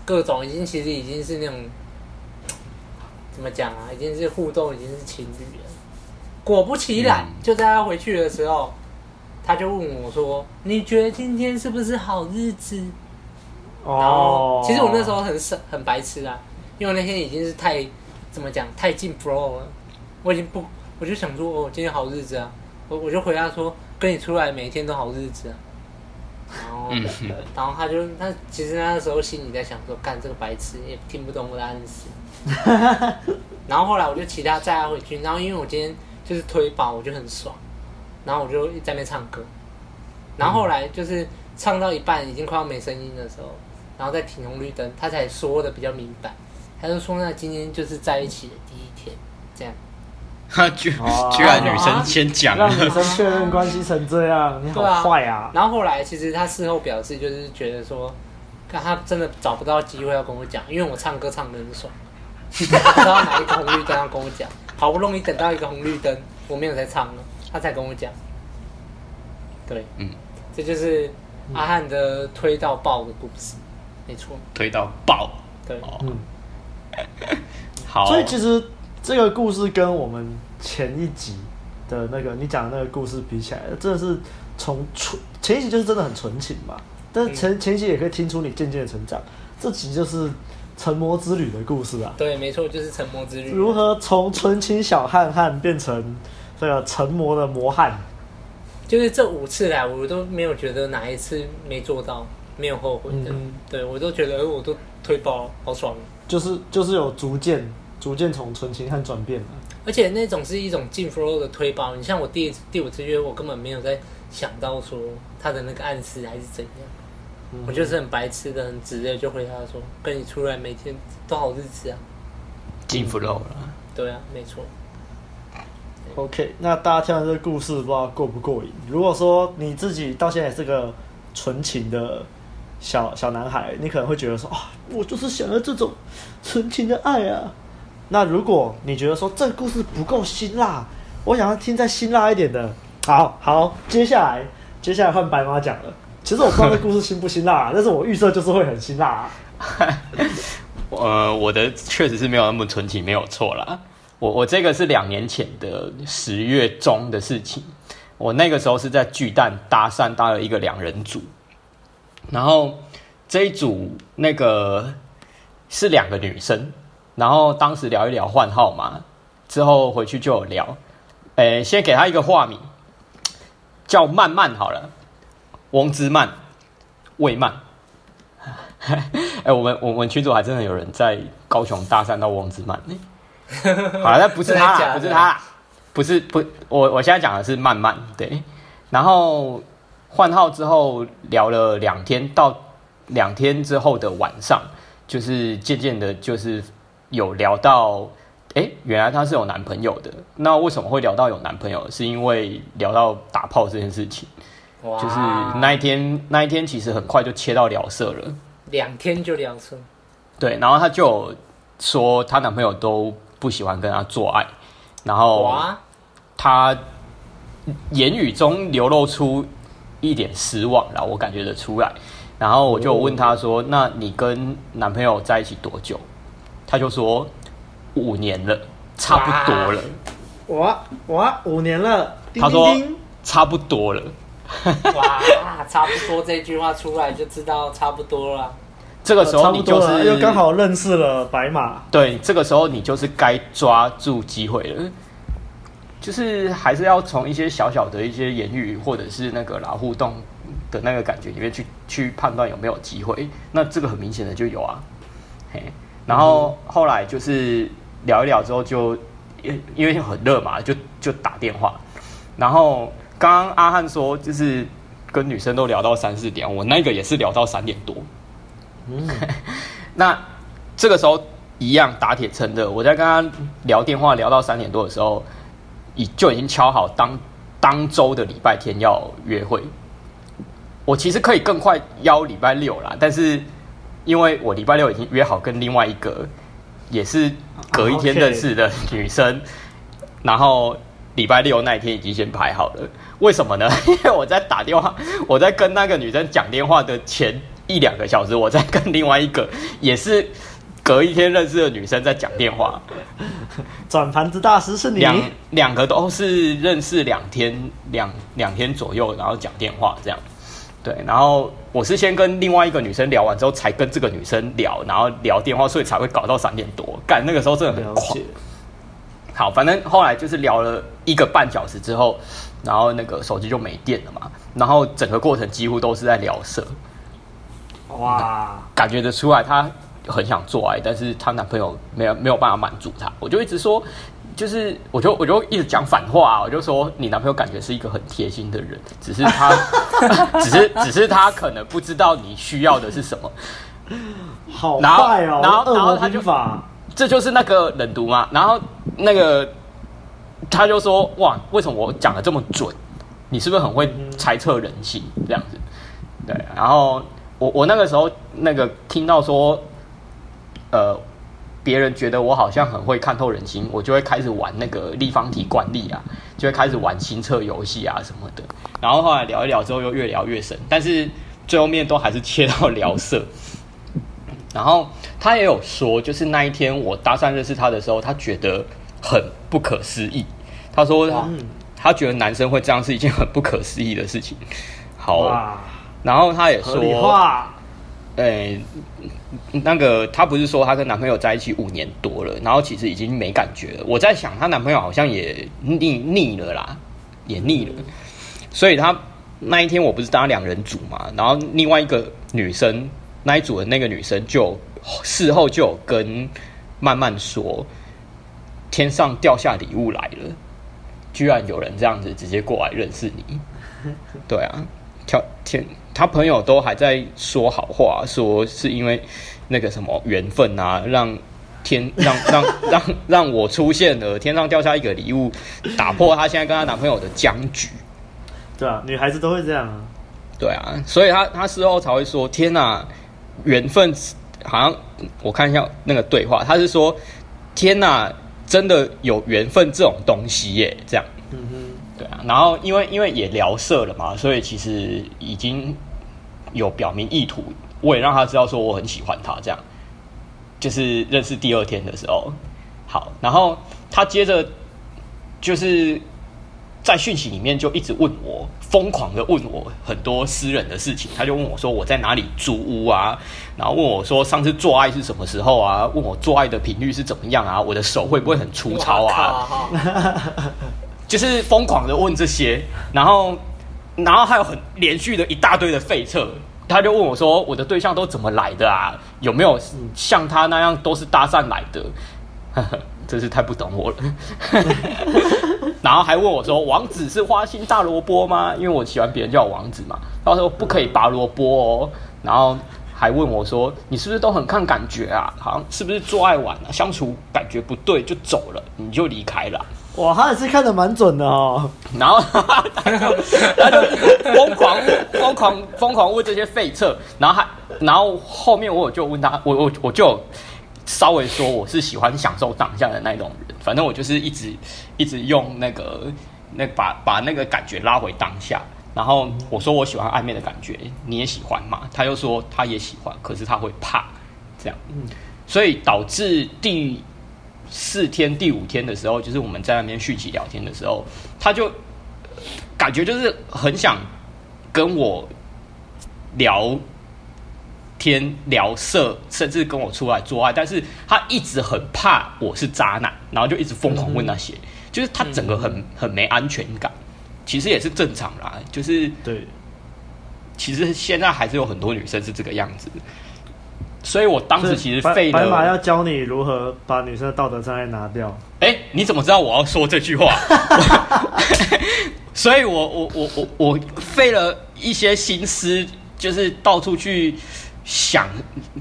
各种已经其实已经是那种 怎么讲啊，已经是互动，已经是情侣了。果不其然，嗯、就在他回去的时候，他就问我说：“你觉得今天是不是好日子？”哦，其实我那时候很傻很白痴啊，因为那天已经是太怎么讲太进 flow 了，我已经不，我就想说哦，今天好日子啊，我我就回答说，跟你出来每一天都好日子啊，然后、嗯、然后他就他其实那时候心里在想说，干这个白痴也听不懂我的暗示，然后后来我就骑他载他回去，然后因为我今天就是推把，我就很爽，然后我就在那边唱歌，然后后来就是唱到一半已经快要没声音的时候。然后再停红绿灯，他才说的比较明白。他就说：“那今天就是在一起的第一天，这样。” 他居居然女生先讲，让女生确认关系成这样，你好坏啊！然后后来其实他事后表示，就是觉得说，看他真的找不到机会要跟我讲，因为我唱歌唱的很爽，不知道哪一个红绿灯要跟我讲，好不容易等到一个红绿灯，我没有在唱了，他才跟我讲。对，嗯，这就是阿汉的推到爆的故事。没错，推到爆。对，嗯，好。所以其实这个故事跟我们前一集的那个你讲的那个故事比起来，真的是从纯前一集就是真的很纯情嘛。但是前、嗯、前一集也可以听出你渐渐的成长。这集就是成魔之旅的故事啊。对，没错，就是成魔之旅。如何从纯情小汉汉变成这个成魔的魔汉？就是这五次来，我都没有觉得哪一次没做到。没有后悔的，嗯、对我都觉得，我都推包，好爽。就是就是有逐渐逐渐从纯情汉转变，而且那种是一种进 flow 的推包。你像我第第五次约，我根本没有在想到说他的那个暗示还是怎样，嗯、我就是很白痴的、很直接就回答说，跟你出来每天都好日子啊，进 flow 了。对啊，没错。OK，那大家听完这个故事，不知道过不过瘾？如果说你自己到现在也是个纯情的。小小男孩，你可能会觉得说啊，我就是想要这种纯情的爱啊。那如果你觉得说这个故事不够辛辣，我想要听再辛辣一点的，好好，接下来接下来换白马讲了。其实我不知道这故事辛不辛辣啊，但是我预设就是会很辛辣啊。呃，我的确实是没有那么纯情，没有错啦。我我这个是两年前的十月中的事情，我那个时候是在巨蛋搭讪搭了一个两人组。然后这一组那个是两个女生，然后当时聊一聊换号码，之后回去就有聊。诶，先给他一个化名，叫曼曼好了，翁之曼，魏曼。哎，我们我们群主还真的有人在高雄搭讪到翁之曼。好了，那不是他啦，不是他啦，不是不，我我现在讲的是曼曼，对，然后。换号之后聊了两天，到两天之后的晚上，就是渐渐的，就是有聊到，哎，原来她是有男朋友的。那为什么会聊到有男朋友？是因为聊到打炮这件事情。就是那一天，那一天其实很快就切到聊色了。两天就聊色。对，然后她就说她男朋友都不喜欢跟她做爱，然后她言语中流露出。一点失望然后，我感觉得出来。然后我就问她说：“那你跟男朋友在一起多久？”他就说：“五年了，差不多了。”哇哇，五年了！他说：“差不多了。”哇，差不多这句话出来就知道差不多了。这个时候你就是又刚好认识了白马。对，这个时候你就是该抓住机会了。就是还是要从一些小小的一些言语或者是那个啦互动的那个感觉里面去去判断有没有机会。那这个很明显的就有啊，嘿。然后后来就是聊一聊之后就因因为很热嘛，就就打电话。然后刚刚阿汉说就是跟女生都聊到三四点，我那个也是聊到三点多。嗯，那这个时候一样打铁趁热，我在跟他聊电话聊到三点多的时候。已就已经敲好当当周的礼拜天要约会，我其实可以更快邀礼拜六啦，但是因为我礼拜六已经约好跟另外一个也是隔一天认识的女生，然后礼拜六那一天已经先排好了。为什么呢？因为我在打电话，我在跟那个女生讲电话的前一两个小时，我在跟另外一个也是隔一天认识的女生在讲电话。转盘子大师是你？两两个都是认识两天两两天左右，然后讲电话这样。对，然后我是先跟另外一个女生聊完之后，才跟这个女生聊，然后聊电话，所以才会搞到三点多。干那个时候真的很狂。好，反正后来就是聊了一个半小时之后，然后那个手机就没电了嘛，然后整个过程几乎都是在聊色。哇，感觉得出来她很想做爱，但是她男朋友没有没有办法满足她。我就一直说。就是，我就我就一直讲反话啊，我就说你男朋友感觉是一个很贴心的人，只是他，只是只是他可能不知道你需要的是什么。好坏哦，然后然后他就法，这就是那个冷读嘛。然后那个他就说哇，为什么我讲的这么准？你是不是很会猜测人心这样子？对，然后我我那个时候那个听到说，呃。别人觉得我好像很会看透人心，我就会开始玩那个立方体惯例啊，就会开始玩心测游戏啊什么的。然后后来聊一聊之后，又越聊越深，但是最后面都还是切到聊色。然后他也有说，就是那一天我搭讪认识他的时候，他觉得很不可思议。他说他，他觉得男生会这样是一件很不可思议的事情。好，然后他也说。哎、欸，那个她不是说她跟男朋友在一起五年多了，然后其实已经没感觉了。我在想，她男朋友好像也腻腻了啦，也腻了。所以她那一天我不是搭两人组嘛，然后另外一个女生那一组的那个女生就事后就有跟曼曼说，天上掉下礼物来了，居然有人这样子直接过来认识你。对啊，跳天。他朋友都还在说好话，说是因为那个什么缘分啊，让天 让让让让我出现了，天上掉下一个礼物，打破她现在跟她男朋友的僵局。对啊，女孩子都会这样啊。对啊，所以她她事后才会说：“天哪，缘分好像我看一下那个对话，她是说：天哪，真的有缘分这种东西耶，这样。”嗯哼，对啊。然后因为因为也聊色了嘛，所以其实已经。有表明意图，我也让他知道说我很喜欢他，这样。就是认识第二天的时候，好，然后他接着就是在讯息里面就一直问我，疯狂的问我很多私人的事情，他就问我说我在哪里租屋啊，然后问我说上次做爱是什么时候啊，问我做爱的频率是怎么样啊，我的手会不会很粗糙啊，就是疯狂的问这些，然后。然后还有很连续的一大堆的废册，他就问我说：“我的对象都怎么来的啊？有没有像他那样都是搭讪来的？”呵呵，真是太不懂我了。然后还问我说：“王子是花心大萝卜吗？”因为我喜欢别人叫我王子嘛。他说：“不可以拔萝卜哦。”然后还问我说：“你是不是都很看感觉啊？好像是不是做爱完了相处感觉不对就走了，你就离开了？”哇，他也是看得蛮准的哦。然后他就疯狂疯狂疯狂问这些废册，然后还然后后面我就问他，我我我就稍微说我是喜欢享受当下的那种人，反正我就是一直一直用那个那把把那个感觉拉回当下。然后我说我喜欢暧昧的感觉，你也喜欢嘛？他又说他也喜欢，可是他会怕这样，所以导致第。四天第五天的时候，就是我们在那边续集聊天的时候，他就感觉就是很想跟我聊天聊色，甚至跟我出来做爱，但是他一直很怕我是渣男，然后就一直疯狂问那些，嗯、就是他整个很很没安全感。其实也是正常啦，就是对，其实现在还是有很多女生是这个样子。所以我当时其实废了。白马要教你如何把女生的道德障碍拿掉。哎、欸，你怎么知道我要说这句话？所以我我我我我费了一些心思，就是到处去想。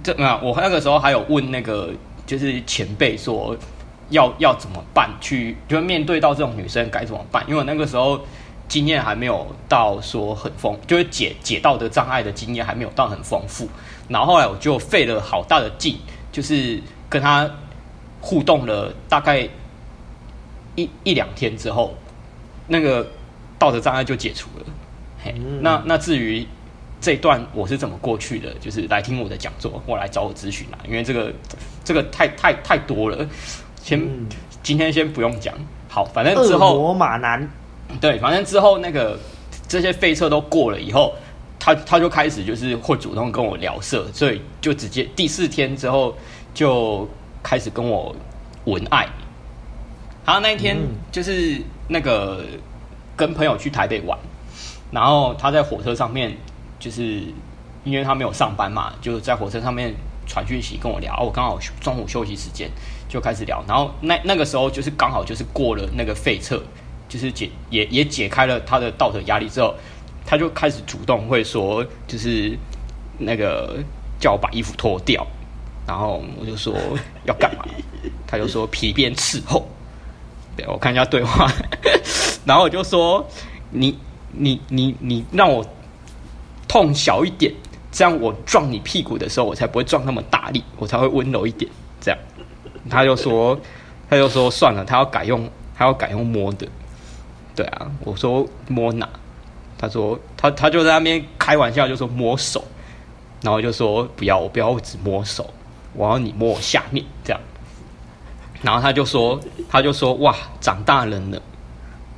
这啊，我那个时候还有问那个就是前辈说要要怎么办去，就是面对到这种女生该怎么办？因为我那个时候经验还没有到说很丰，就是解解道德障碍的经验还没有到很丰富。然后后来我就费了好大的劲，就是跟他互动了大概一一两天之后，那个道德障碍就解除了。嘿，嗯、那那至于这一段我是怎么过去的，就是来听我的讲座，或来找我咨询啦。因为这个这个太太太多了，先、嗯、今天先不用讲。好，反正之后恶魔马男，对，反正之后那个这些废册都过了以后，他他就开始就是会主动跟我聊色，所以就直接第四天之后就开始跟我文爱。然后那一天就是那个跟朋友去台北玩，然后他在火车上面，就是因为他没有上班嘛，就在火车上面传讯息跟我聊。我刚好中午休息时间就开始聊，然后那那个时候就是刚好就是过了那个废册，就是解也也解开了他的道德压力之后，他就开始主动会说，就是那个叫我把衣服脱掉，然后我就说要干嘛，他就说皮鞭伺候。对，我看一下对话，然后我就说：“你、你、你、你让我痛小一点，这样我撞你屁股的时候，我才不会撞那么大力，我才会温柔一点。”这样，他就说：“他就说算了，他要改用，他要改用摸的。”对啊，我说摸哪？他说他他就在那边开玩笑，就说摸手，然后就说不要，我不要只摸手，我要你摸我下面这样。然后他就说，他就说，哇，长大人了。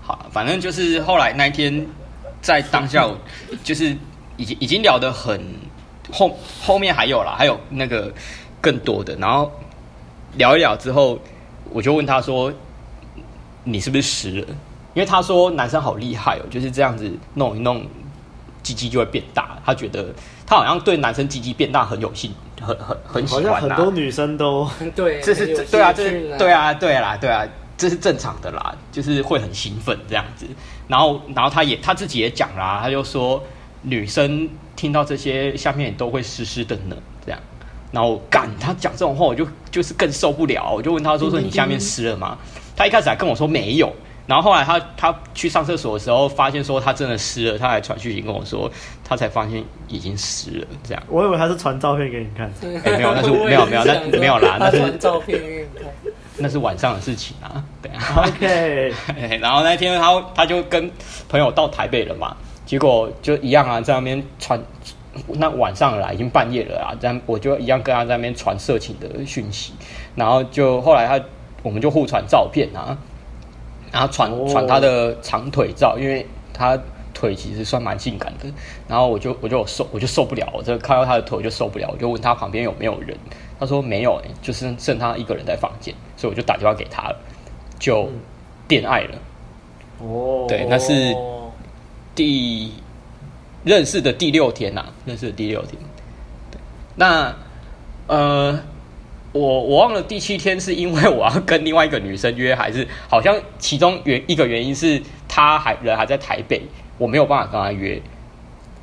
好，反正就是后来那一天，在当下，就是已经已经聊得很后，后面还有啦，还有那个更多的。然后聊一聊之后，我就问他说：“你是不是湿了？”因为他说男生好厉害哦，就是这样子弄一弄，鸡鸡就会变大。他觉得他好像对男生鸡鸡变大很有兴趣。很很很喜欢、啊，好像很多女生都对，这是对啊，这是对啊，对啦，对啊，这是正常的啦，就是会很兴奋这样子。然后，然后他也他自己也讲啦，他就说女生听到这些下面都会湿湿的呢，这样。然后干他讲这种话，我就就是更受不了，我就问他说说你下面湿了吗？他一开始还跟我说没有。然后后来他他去上厕所的时候，发现说他真的湿了，他还传讯息跟我说，他才发现已经湿了。这样，我以为他是传照片给你看，欸、没有，那是没有没有那没有啦，那是照片给你看，那是晚上的事情啊。对啊，OK。然后那天他他就跟朋友到台北了嘛，结果就一样啊，在那边传，那晚上了啦，已经半夜了啊，这样我就一样跟他在那边传色情的讯息，然后就后来他我们就互传照片啊。然后传传他的长腿照，因为他腿其实算蛮性感的。然后我就我就受我就受不了，我这看到他的腿我就受不了，我就问他旁边有没有人，他说没有，就是剩他一个人在房间，所以我就打电话给他了，就恋爱了。哦，对，那是第认识的第六天呐、啊，认识的第六天。对，那呃。我我忘了第七天是因为我要跟另外一个女生约，还是好像其中原一个原因是她还人还在台北，我没有办法跟她约。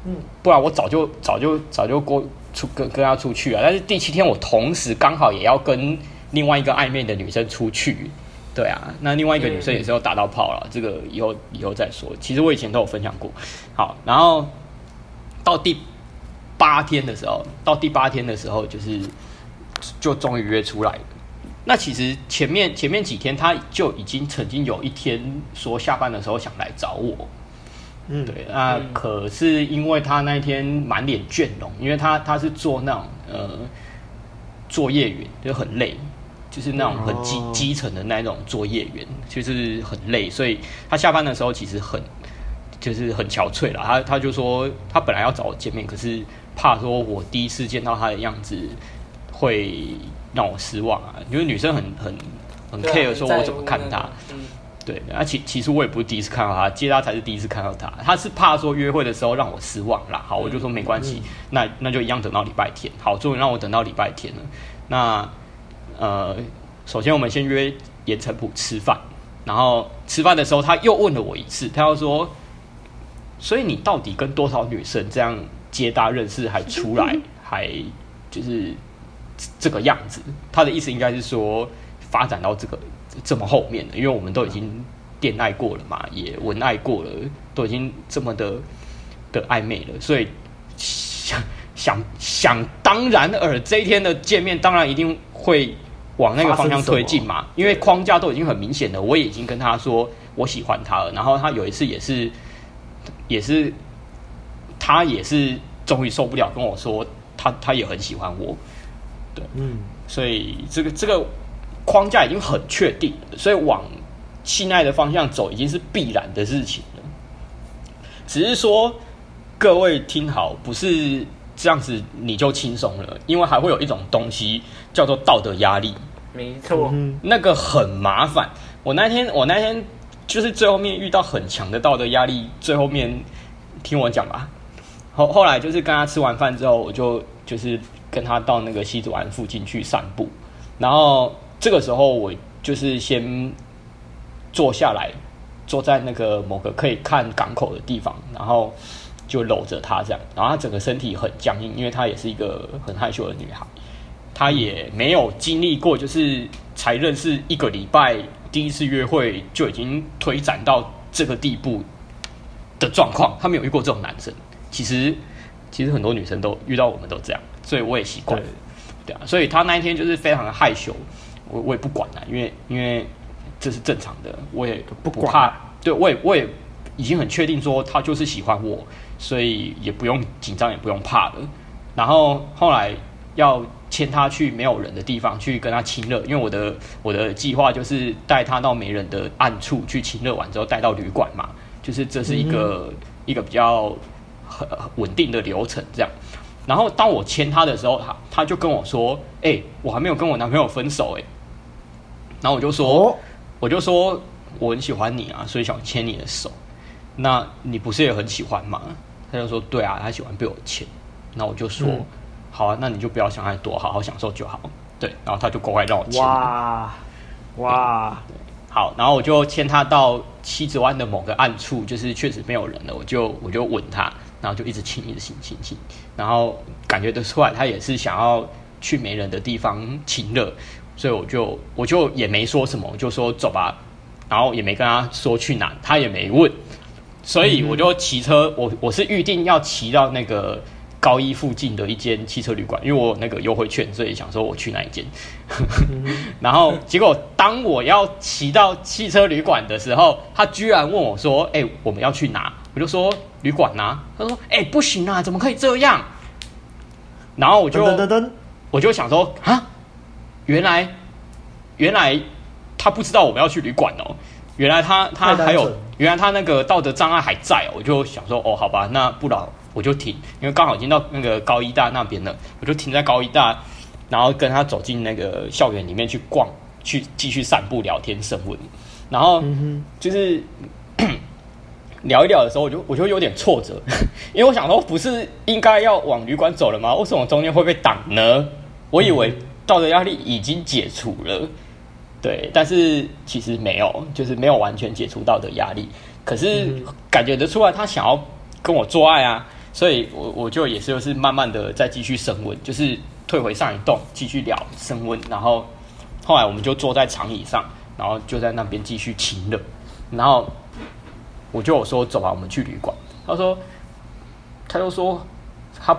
嗯，不然我早就早就早就过出跟跟她出去了。但是第七天我同时刚好也要跟另外一个暧昧的女生出去，对啊，那另外一个女生也是要打到炮了，这个以后以后再说。其实我以前都有分享过。好，然后到第八天的时候，到第八天的时候就是。就终于约出来了。那其实前面前面几天他就已经曾经有一天说下班的时候想来找我。嗯，对。那可是因为他那一天满脸倦容，因为他他是做那种呃作业员，就很累，就是那种很基基层的那种作业员，就是很累，所以他下班的时候其实很就是很憔悴了。他他就说他本来要找我见面，可是怕说我第一次见到他的样子。会让我失望啊！因为女生很很很 care，说我怎么看她。对，而且其实我也不是第一次看到她，接她才是第一次看到她。她是怕说约会的时候让我失望啦。好，我就说没关系，那那就一样等到礼拜天。好，终于让我等到礼拜天了。那呃，首先我们先约盐城埔吃饭，然后吃饭的时候他又问了我一次，他要说，所以你到底跟多少女生这样接搭认识，还出来，还就是。这个样子，他的意思应该是说，发展到这个这么后面的，因为我们都已经恋爱过了嘛，也文爱过了，都已经这么的的暧昧了，所以想想想当然尔，这一天的见面当然一定会往那个方向推进嘛，因为框架都已经很明显了，我也已经跟他说我喜欢他了，然后他有一次也是，也是，他也是终于受不了跟我说，他他也很喜欢我，对，嗯，所以这个这个框架已经很确定了，所以往性爱的方向走已经是必然的事情了，只是说各位听好，不是这样子你就轻松了，因为还会有一种东西叫做道德压力。没错，那个很麻烦。我那天，我那天就是最后面遇到很强的道德压力。最后面听我讲吧。后后来就是跟他吃完饭之后，我就就是跟他到那个西子湾附近去散步。然后这个时候，我就是先坐下来，坐在那个某个可以看港口的地方，然后就搂着他这样。然后他整个身体很僵硬，因为他也是一个很害羞的女孩。他也没有经历过，就是才认识一个礼拜，第一次约会就已经推展到这个地步的状况。他没有遇过这种男生。其实，其实很多女生都遇到我们都这样，所以我也习惯。对啊，所以他那一天就是非常的害羞，我我也不管了，因为因为这是正常的，我也不怕。对，我也我也已经很确定说他就是喜欢我，所以也不用紧张，也不用怕了。然后后来要。牵他去没有人的地方去跟他亲热，因为我的我的计划就是带他到没人的暗处去亲热完之后带到旅馆嘛，就是这是一个、嗯、一个比较很稳定的流程这样。然后当我牵他的时候，他他就跟我说：“哎、欸，我还没有跟我男朋友分手哎。”然后我就说：“哦、我就说我很喜欢你啊，所以想牵你的手。那你不是也很喜欢吗？”他就说：“对啊，他喜欢被我牵。”那我就说。嗯好啊，那你就不要想太多，好好享受就好。对，然后他就乖乖让我牵。哇哇，好，然后我就牵他到七子湾的某个暗处，就是确实没有人了，我就我就吻他，然后就一直亲，一直亲，亲亲，然后感觉得出来他也是想要去没人的地方亲热，所以我就我就也没说什么，我就说走吧，然后也没跟他说去哪，他也没问，所以我就骑车，我我是预定要骑到那个。高一附近的一间汽车旅馆，因为我有那个优惠券，所以想说我去那一间。然后结果当我要骑到汽车旅馆的时候，他居然问我说：“哎、我们要去哪？”我就说：“旅馆呐。”他说：“哎、欸，不行啊，怎么可以这样？”然后我就我就想说：“啊，原来原来他不知道我们要去旅馆哦，原来他他还有原来他那个道德障碍还在哦。”我就想说：“哦，好吧，那不然。”我就停，因为刚好已经到那个高一大那边了，我就停在高一大，然后跟他走进那个校园里面去逛，去继续散步、聊天、升温。然后就是、聊一聊的时候，我就我就有点挫折，因为我想说，不是应该要往旅馆走了吗？为什么中间会被挡呢？我以为道德压力已经解除了，对，但是其实没有，就是没有完全解除道德压力。可是感觉得出来，他想要跟我做爱啊。所以我，我我就也是就是慢慢的再继续升温，就是退回上一栋继续聊升温，然后后来我们就坐在长椅上，然后就在那边继续亲热，然后我就有说走吧，我们去旅馆。他说，他就说他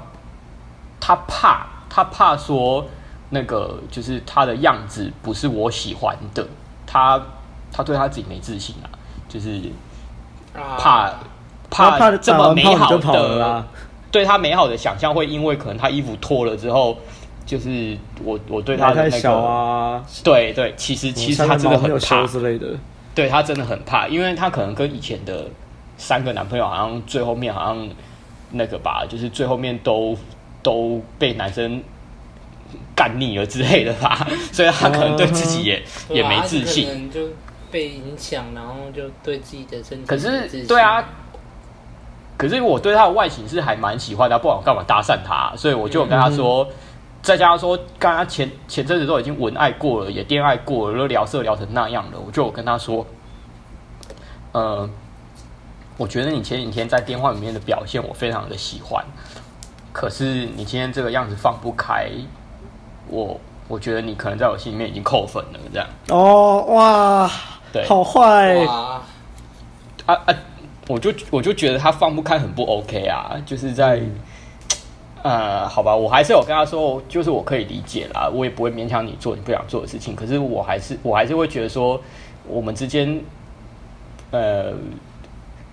他怕他怕说那个就是他的样子不是我喜欢的，他他对他自己没自信啊，就是怕。怕这么美好的，对他美好的想象会因为可能他衣服脱了之后，就是我我对他的那个啊，对对，其实其实他真的很怕之类的，对她真的很怕，因为她可能跟以前的三个男朋友好像最后面好像那个吧，就是最后面都都被男生干腻了之类的吧，所以她可能对自己也也没自信，就被影响，然后就对自己的身体可是对啊。可是我对他的外形是还蛮喜欢的，不管我干嘛搭讪他？所以我就跟他说，再加上说，刚刚前前阵子都已经文爱过了，也恋爱过了，都聊色聊成那样了，我就跟他说，呃，我觉得你前几天在电话里面的表现我非常的喜欢，可是你今天这个样子放不开，我我觉得你可能在我心里面已经扣分了，这样。哦，哇，对，好坏，啊啊。我就我就觉得他放不开很不 OK 啊，就是在，呃，好吧，我还是有跟他说，就是我可以理解啦，我也不会勉强你做你不想做的事情。可是我还是我还是会觉得说，我们之间，呃，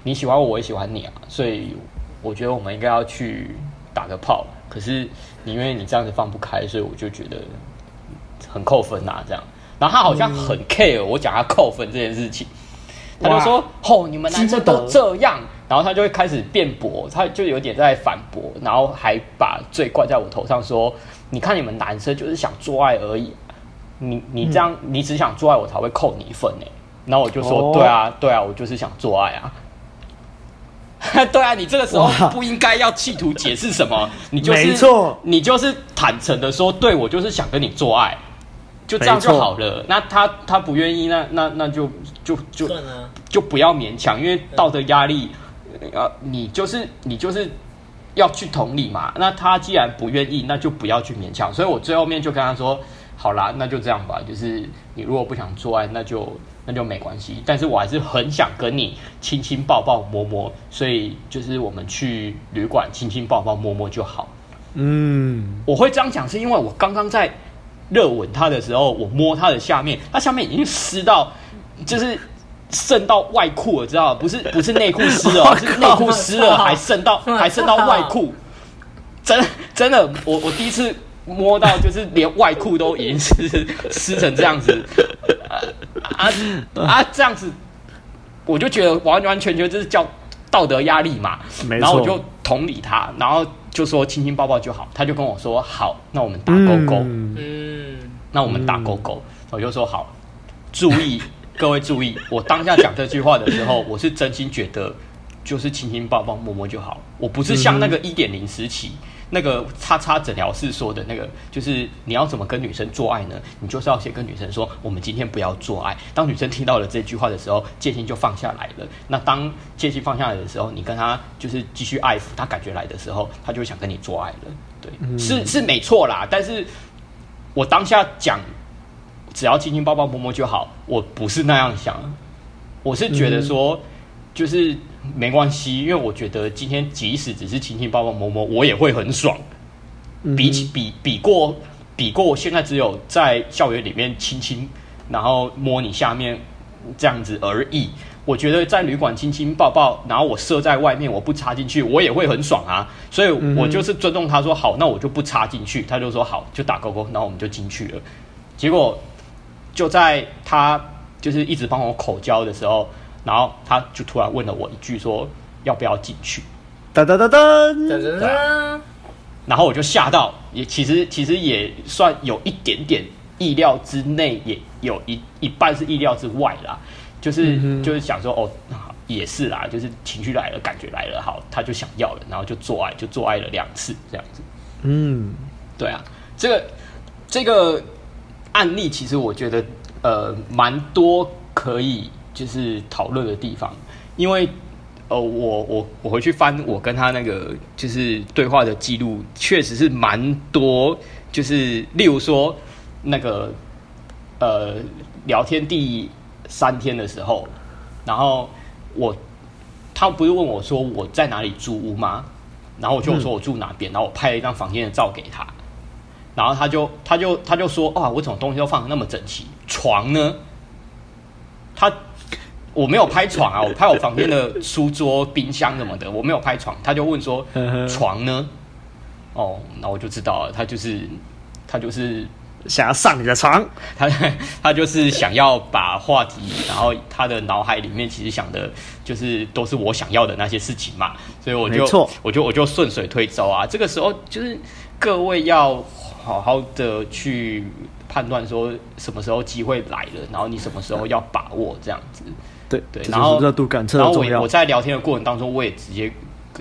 你喜欢我，我也喜欢你啊，所以我觉得我们应该要去打个炮。可是你因为你这样子放不开，所以我就觉得很扣分啊，这样。然后他好像很 care 我讲他扣分这件事情，他就说：“哦，你们男生都这样。”然后他就会开始辩驳，他就有点在反驳，然后还把罪怪在我头上，说：“你看你们男生就是想做爱而已，你你这样、嗯、你只想做爱，我才会扣你一分呢。”然后我就说：“哦、对啊，对啊，我就是想做爱啊。”对啊，你这个时候不应该要企图解释什么，你就是没错，你就是坦诚的说：“对，我就是想跟你做爱，就这样就好了。”那他他不愿意，那那那就就就就不要勉强，因为道德压力。啊，你就是你就是要去同理嘛。那他既然不愿意，那就不要去勉强。所以我最后面就跟他说：“好啦，那就这样吧。就是你如果不想做爱，那就那就没关系。但是我还是很想跟你亲亲抱抱摸摸。所以就是我们去旅馆亲亲抱抱摸摸就好。”嗯，我会这样讲是因为我刚刚在热吻他的时候，我摸他的下面，他下面已经湿到就是。渗到外裤了，知道吗？不是不是内裤湿了，是内裤湿了还渗到还渗到外裤。真的真的，我我第一次摸到，就是连外裤都已经湿湿成这样子啊啊，啊这样子，我就觉得完完全全就是叫道德压力嘛。然后我就同理他，然后就说亲亲抱抱就好。他就跟我说好，那我们打勾勾。嗯，那我们打勾勾。我就说好，注意。各位注意，我当下讲这句话的时候，我是真心觉得就是亲亲抱抱摸摸就好。我不是像那个一点零时期那个叉叉诊疗室说的那个，就是你要怎么跟女生做爱呢？你就是要先跟女生说，我们今天不要做爱。当女生听到了这句话的时候，戒心就放下来了。那当戒心放下来的时候，你跟她就是继续爱抚，她感觉来的时候，她就会想跟你做爱了。对，是是没错啦。但是我当下讲。只要亲亲抱抱摸摸就好，我不是那样想，我是觉得说，就是没关系，因为我觉得今天即使只是亲亲抱抱摸摸，我也会很爽。比起比比过比过，我现在只有在校园里面亲亲，然后摸你下面这样子而已。我觉得在旅馆亲亲抱抱，然后我射在外面，我不插进去，我也会很爽啊。所以我就是尊重他说好，那我就不插进去。他就说好，就打勾勾，然后我们就进去了。结果。就在他就是一直帮我口交的时候，然后他就突然问了我一句，说要不要进去？噔噔噔噔噔，然后我就吓到，也其实其实也算有一点点意料之内，也有一一半是意料之外啦。就是、嗯、就是想说，哦，也是啦，就是情绪来了，感觉来了，好，他就想要了，然后就做爱，就做爱了两次这样子。嗯，对啊，这个这个。案例其实我觉得呃蛮多可以就是讨论的地方，因为呃我我我回去翻我跟他那个就是对话的记录，确实是蛮多，就是例如说那个呃聊天第三天的时候，然后我他不是问我说我在哪里租屋吗？然后我就说我住哪边，然后我拍了一张房间的照给他。然后他就他就他就说啊，我怎么东西都放得那么整齐？床呢？他我没有拍床啊，我拍我房间的书桌、冰箱什么的，我没有拍床。他就问说床呢？哦，那我就知道了，他就是他就是想要上你的床，他他就是想要把话题，然后他的脑海里面其实想的就是都是我想要的那些事情嘛，所以我就我就我就顺水推舟啊。这个时候就是各位要。好好的去判断说什么时候机会来了，然后你什么时候要把握这样子。对对，然后热度感测，然后我我在聊天的过程当中，我也直接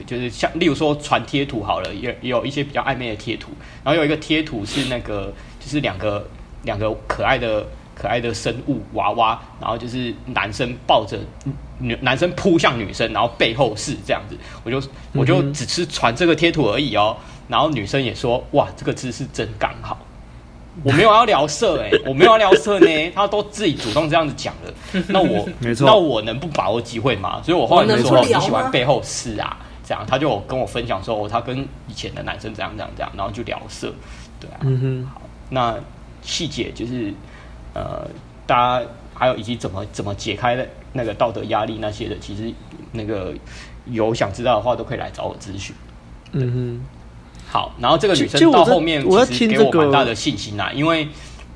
就是像例如说传贴图好了，也也有一些比较暧昧的贴图，然后有一个贴图是那个就是两个两个可爱的可爱的生物娃娃，然后就是男生抱着女男生扑向女生，然后背后是这样子，我就我就只是传这个贴图而已哦。然后女生也说：“哇，这个姿势真刚好。”我没有要聊色哎、欸，我没有要聊色呢。他都自己主动这样子讲了，那我 没错，那我能不把握机会吗？所以我后来就说：“你喜欢背后事啊，这样，他就跟我分享说，哦，他跟以前的男生怎样怎样怎样，然后就聊色，对啊，嗯哼，好，那细节就是呃，大家还有以及怎么怎么解开那个道德压力那些的，其实那个有想知道的话，都可以来找我咨询。嗯哼，好，然后这个女生到后面其实给我蛮大的信心呐，因为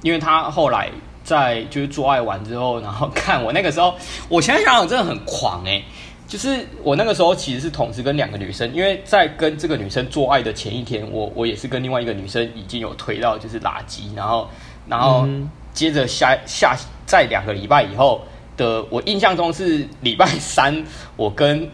因为她后来。在就是做爱完之后，然后看我那个时候，我现在想想真的很狂哎、欸，就是我那个时候其实是同时跟两个女生，因为在跟这个女生做爱的前一天，我我也是跟另外一个女生已经有推到就是垃圾，然后然后接着下下在两个礼拜以后的，我印象中是礼拜三，我跟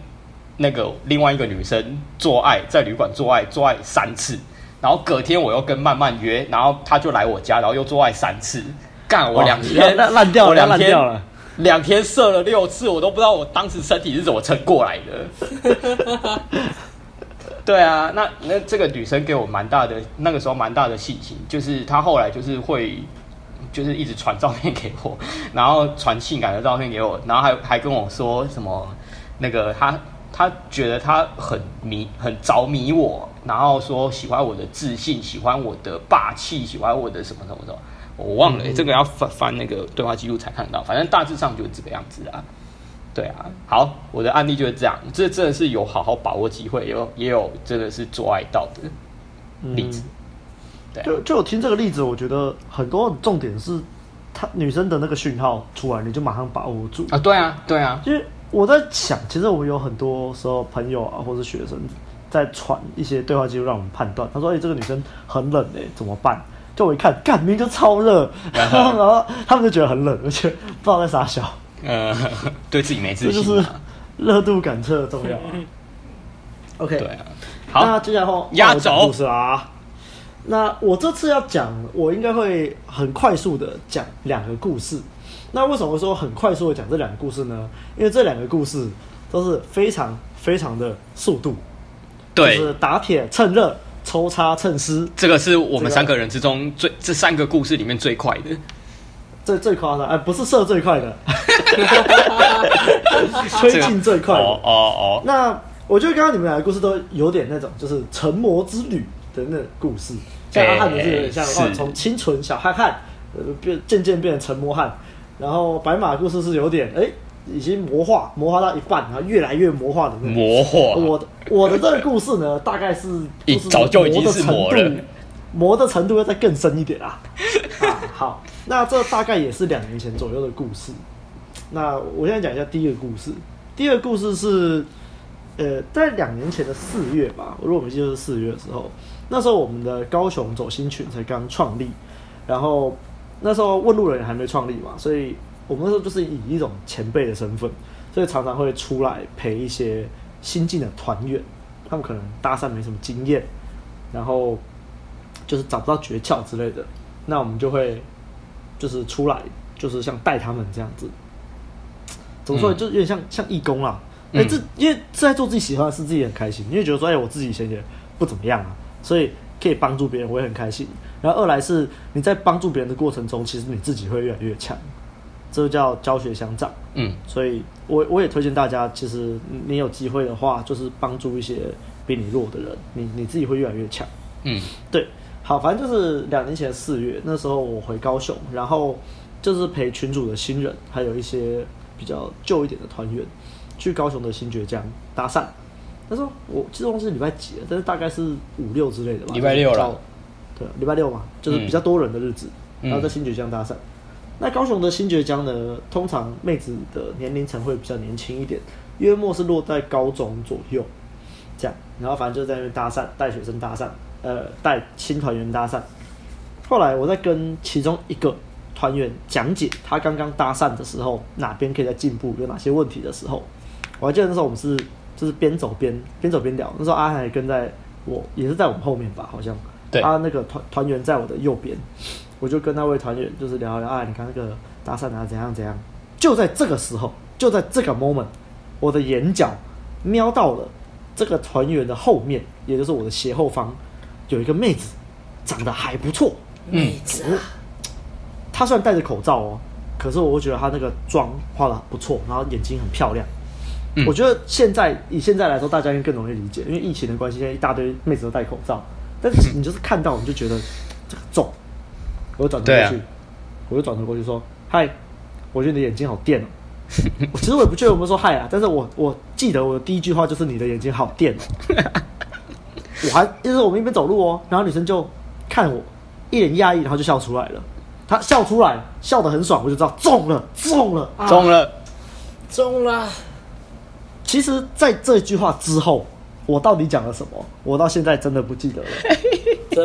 那个另外一个女生做爱，在旅馆做爱做爱三次，然后隔天我又跟曼曼约，然后她就来我家，然后又做爱三次。干我两天烂掉了，烂掉了，两天射了六次，我都不知道我当时身体是怎么撑过来的。对啊，那那这个女生给我蛮大的，那个时候蛮大的信心，就是她后来就是会，就是一直传照片给我，然后传性感的照片给我，然后还还跟我说什么那个她她觉得他很迷很着迷我，然后说喜欢我的自信，喜欢我的霸气，喜欢我的什么什么什么。我忘了、欸，这个要翻翻那个对话记录才看到。反正大致上就是这个样子啊。对啊，好，我的案例就是这样。这真的是有好好把握机会，有也有真的是做爱到的例子。对、啊，就就我听这个例子，我觉得很多重点是，他女生的那个讯号出来，你就马上把握住啊。对啊，对啊。因为我在想，其实我们有很多时候朋友啊，或是学生在传一些对话记录让我们判断。他说：“哎、欸，这个女生很冷哎、欸，怎么办？”就我一看，干明明就超热，然后他们就觉得很冷，而且不知道在傻笑。呃，对自己没自信，这就是热度感测重要啊。OK，对啊，好，那接下来后压轴故事啊。那我这次要讲，我应该会很快速的讲两个故事。那为什么会说很快速的讲这两个故事呢？因为这两个故事都是非常非常的速度，对，就是打铁趁热。抽插趁湿，这个是我们三个人之中最这三个故事里面最快的，最最夸张哎，不是射最快的，推进最快的。哦哦哦。那我觉得刚刚你们两个故事都有点那种，就是成魔之旅的那个故事，像阿汉的是有点像哦，从清纯小汉汉呃变渐渐变成成魔汉，然后白马的故事是有点哎。已经魔化，魔化到一半，然后越来越魔化的那种。魔化。我的我的这个故事呢，大概是 就是早就已经是魔了，魔的程度要再更深一点啊。啊，好，那这大概也是两年前左右的故事。那我现在讲一下第一个故事。第二个故事是，呃，在两年前的四月吧，我如果没记错是四月的时候，那时候我们的高雄走心群才刚创立，然后那时候问路人还没创立嘛，所以。我们那时候就是以一种前辈的身份，所以常常会出来陪一些新进的团员，他们可能搭讪没什么经验，然后就是找不到诀窍之类的，那我们就会就是出来，就是像带他们这样子，怎么说，就有点像像义工啦。哎、欸，这因为是在做自己喜欢的事，自己很开心，因为觉得说，哎，我自己以前也不怎么样啊，所以可以帮助别人，我也很开心。然后二来是你在帮助别人的过程中，其实你自己会越来越强。这个叫教学相长，嗯，所以我我也推荐大家，其实你有机会的话，就是帮助一些比你弱的人，你你自己会越来越强，嗯，对，好，反正就是两年前四月那时候我回高雄，然后就是陪群主的新人，还有一些比较旧一点的团员去高雄的新觉江搭讪。他说我记得忘记是礼拜几了，但是大概是五六之类的吧，礼拜六了，对，礼拜六嘛，就是比较多人的日子，嗯、然后在新崛江搭讪。那高雄的新崛江呢，通常妹子的年龄层会比较年轻一点，约莫是落在高中左右，这样。然后反正就在那边搭讪，带学生搭讪，呃，带新团员搭讪。后来我在跟其中一个团员讲解他刚刚搭讪的时候，哪边可以再进步，有哪些问题的时候，我还记得那时候我们是就是边走边边走边聊。那时候阿海跟在我也是在我们后面吧，好像，对，他那个团团员在我的右边。我就跟那位团员就是聊聊啊，你看那个搭讪啊，怎样怎样。就在这个时候，就在这个 moment，我的眼角瞄到了这个团员的后面，也就是我的斜后方，有一个妹子，长得还不错。妹子，她虽然戴着口罩哦，可是我会觉得她那个妆化的不错，然后眼睛很漂亮。嗯我觉得现在以现在来说，大家应该更容易理解，因为疫情的关系，现在一大堆妹子都戴口罩，但是你就是看到你就觉得这个重，我就转头过去，啊我就转头过去说：“嗨，我觉得你的眼睛好电哦。”我其实我也不确定有没有说嗨啊，但是我我记得我的第一句话就是你的眼睛好电哦。我还就是我们一边走路哦，然后女生就看我一脸讶异，然后就笑出来了。她笑出来，笑得很爽，我就知道中了，中了。啊中了，中了，其实，在这句话之后，我到底讲了什么？我到现在真的不记得了。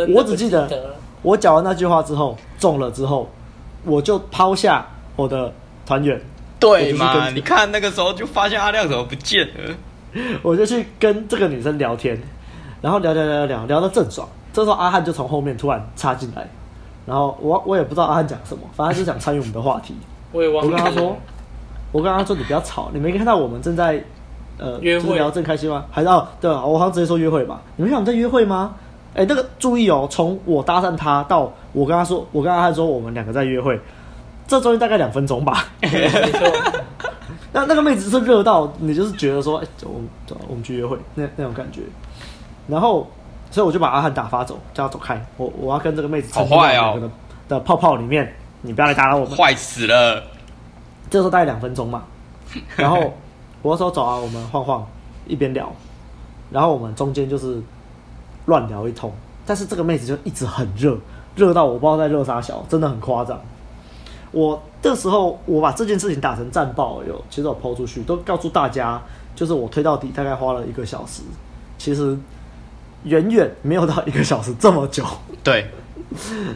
我只记得我讲完那句话之后，中了之后，我就抛下我的团员，对嘛？你看那个时候就发现阿亮怎么不见了？我就去跟这个女生聊天，然后聊聊聊聊聊到正爽。这时候阿汉就从后面突然插进来，然后我我也不知道阿汉讲什么，反正就想参与我们的话题。我也忘了我跟他说，我跟他说你不要吵，你没看到我们正在呃约会就是聊正开心吗？还是哦对啊，我好像直接说约会吧。你们想在约会吗？哎，那个注意哦，从我搭讪他到我跟他说，我跟阿汉说我们两个在约会，这中间大概两分钟吧。那那个妹子是热到你就是觉得说，哎、走，我们走，我们去约会那那种感觉。然后，所以我就把阿汉打发走，叫他走开。我我要跟这个妹子沉浸好坏哦在两个的的泡泡里面，你不要来打扰我们。坏死了！这时候大概两分钟嘛，然后我说走啊，我们晃晃，一边聊，然后我们中间就是乱聊一通，但是这个妹子就一直很热，热到我不知道在热啥小，真的很夸张。我这时候我把这件事情打成战报，有其实我抛出去，都告诉大家，就是我推到底大概花了一个小时，其实远远没有到一个小时这么久。对，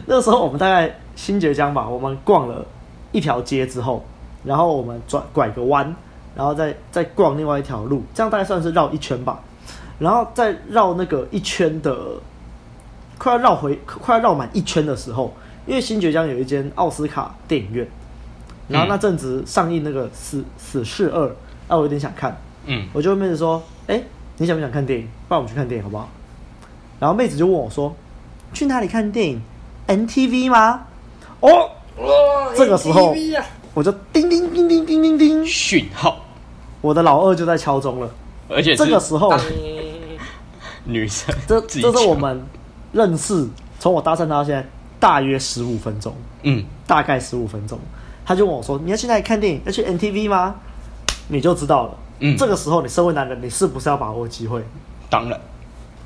那时候我们大概新崛江吧，我们逛了一条街之后，然后我们转拐个弯，然后再再逛另外一条路，这样大概算是绕一圈吧。然后再绕那个一圈的，快要绕回快要绕满一圈的时候，因为新崛江有一间奥斯卡电影院，然后那阵子上映那个死《死死侍二》，啊，我有点想看，嗯，我就问妹子说：“哎、你想不想看电影？不然我们去看电影好不好？”然后妹子就问我说：“去哪里看电影？NTV 吗？”哦，哇这个时候我就叮叮叮叮叮叮叮，讯号，我的老二就在敲钟了。而且这个时候，女生这这是我们认识，从我搭讪他到现在大约十五分钟，嗯，大概十五分钟。他就问我说：“你要去哪里看电影？要去 NTV 吗？”你就知道了。嗯这个时候你身为男人，你是不是要把握机会？当然，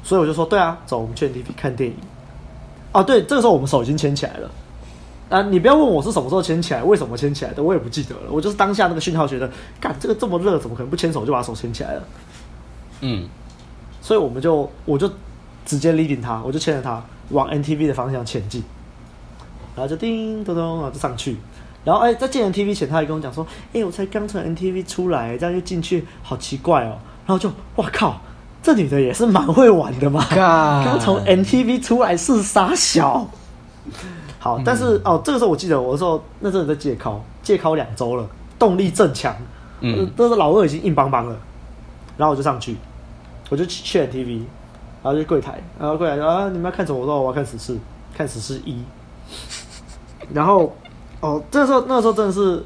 所以我就说：“对啊，走，我们去 NTV 看电影。”啊，对，这个时候我们手已经牵起来了。啊，你不要问我是什么时候牵起来，为什么牵起来的，我也不记得了。我就是当下那个讯号，觉得，干这个这么热，怎么可能不牵手就把手牵起来了？嗯，所以我们就我就直接 leading 他，我就牵着他往 NTV 的方向前进，然后就叮咚咚，然后就上去。然后哎，在进 NTV 前，他还跟我讲说：“哎，我才刚从 NTV 出来，这样就进去，好奇怪哦。”然后就哇靠，这女的也是蛮会玩的嘛，刚从 NTV 出来是傻小。好，但是、哦，这个时候我记得我那时候那阵子在戒考，戒考两周了，动力正强，嗯嗯，那时候老二已经硬邦邦了，然后我就上去，我就去去 NTV，然后就柜台，然后柜台说啊，你们要看什么？我说我要看死侍，看死侍一，然后哦，这个时候那个时候真的是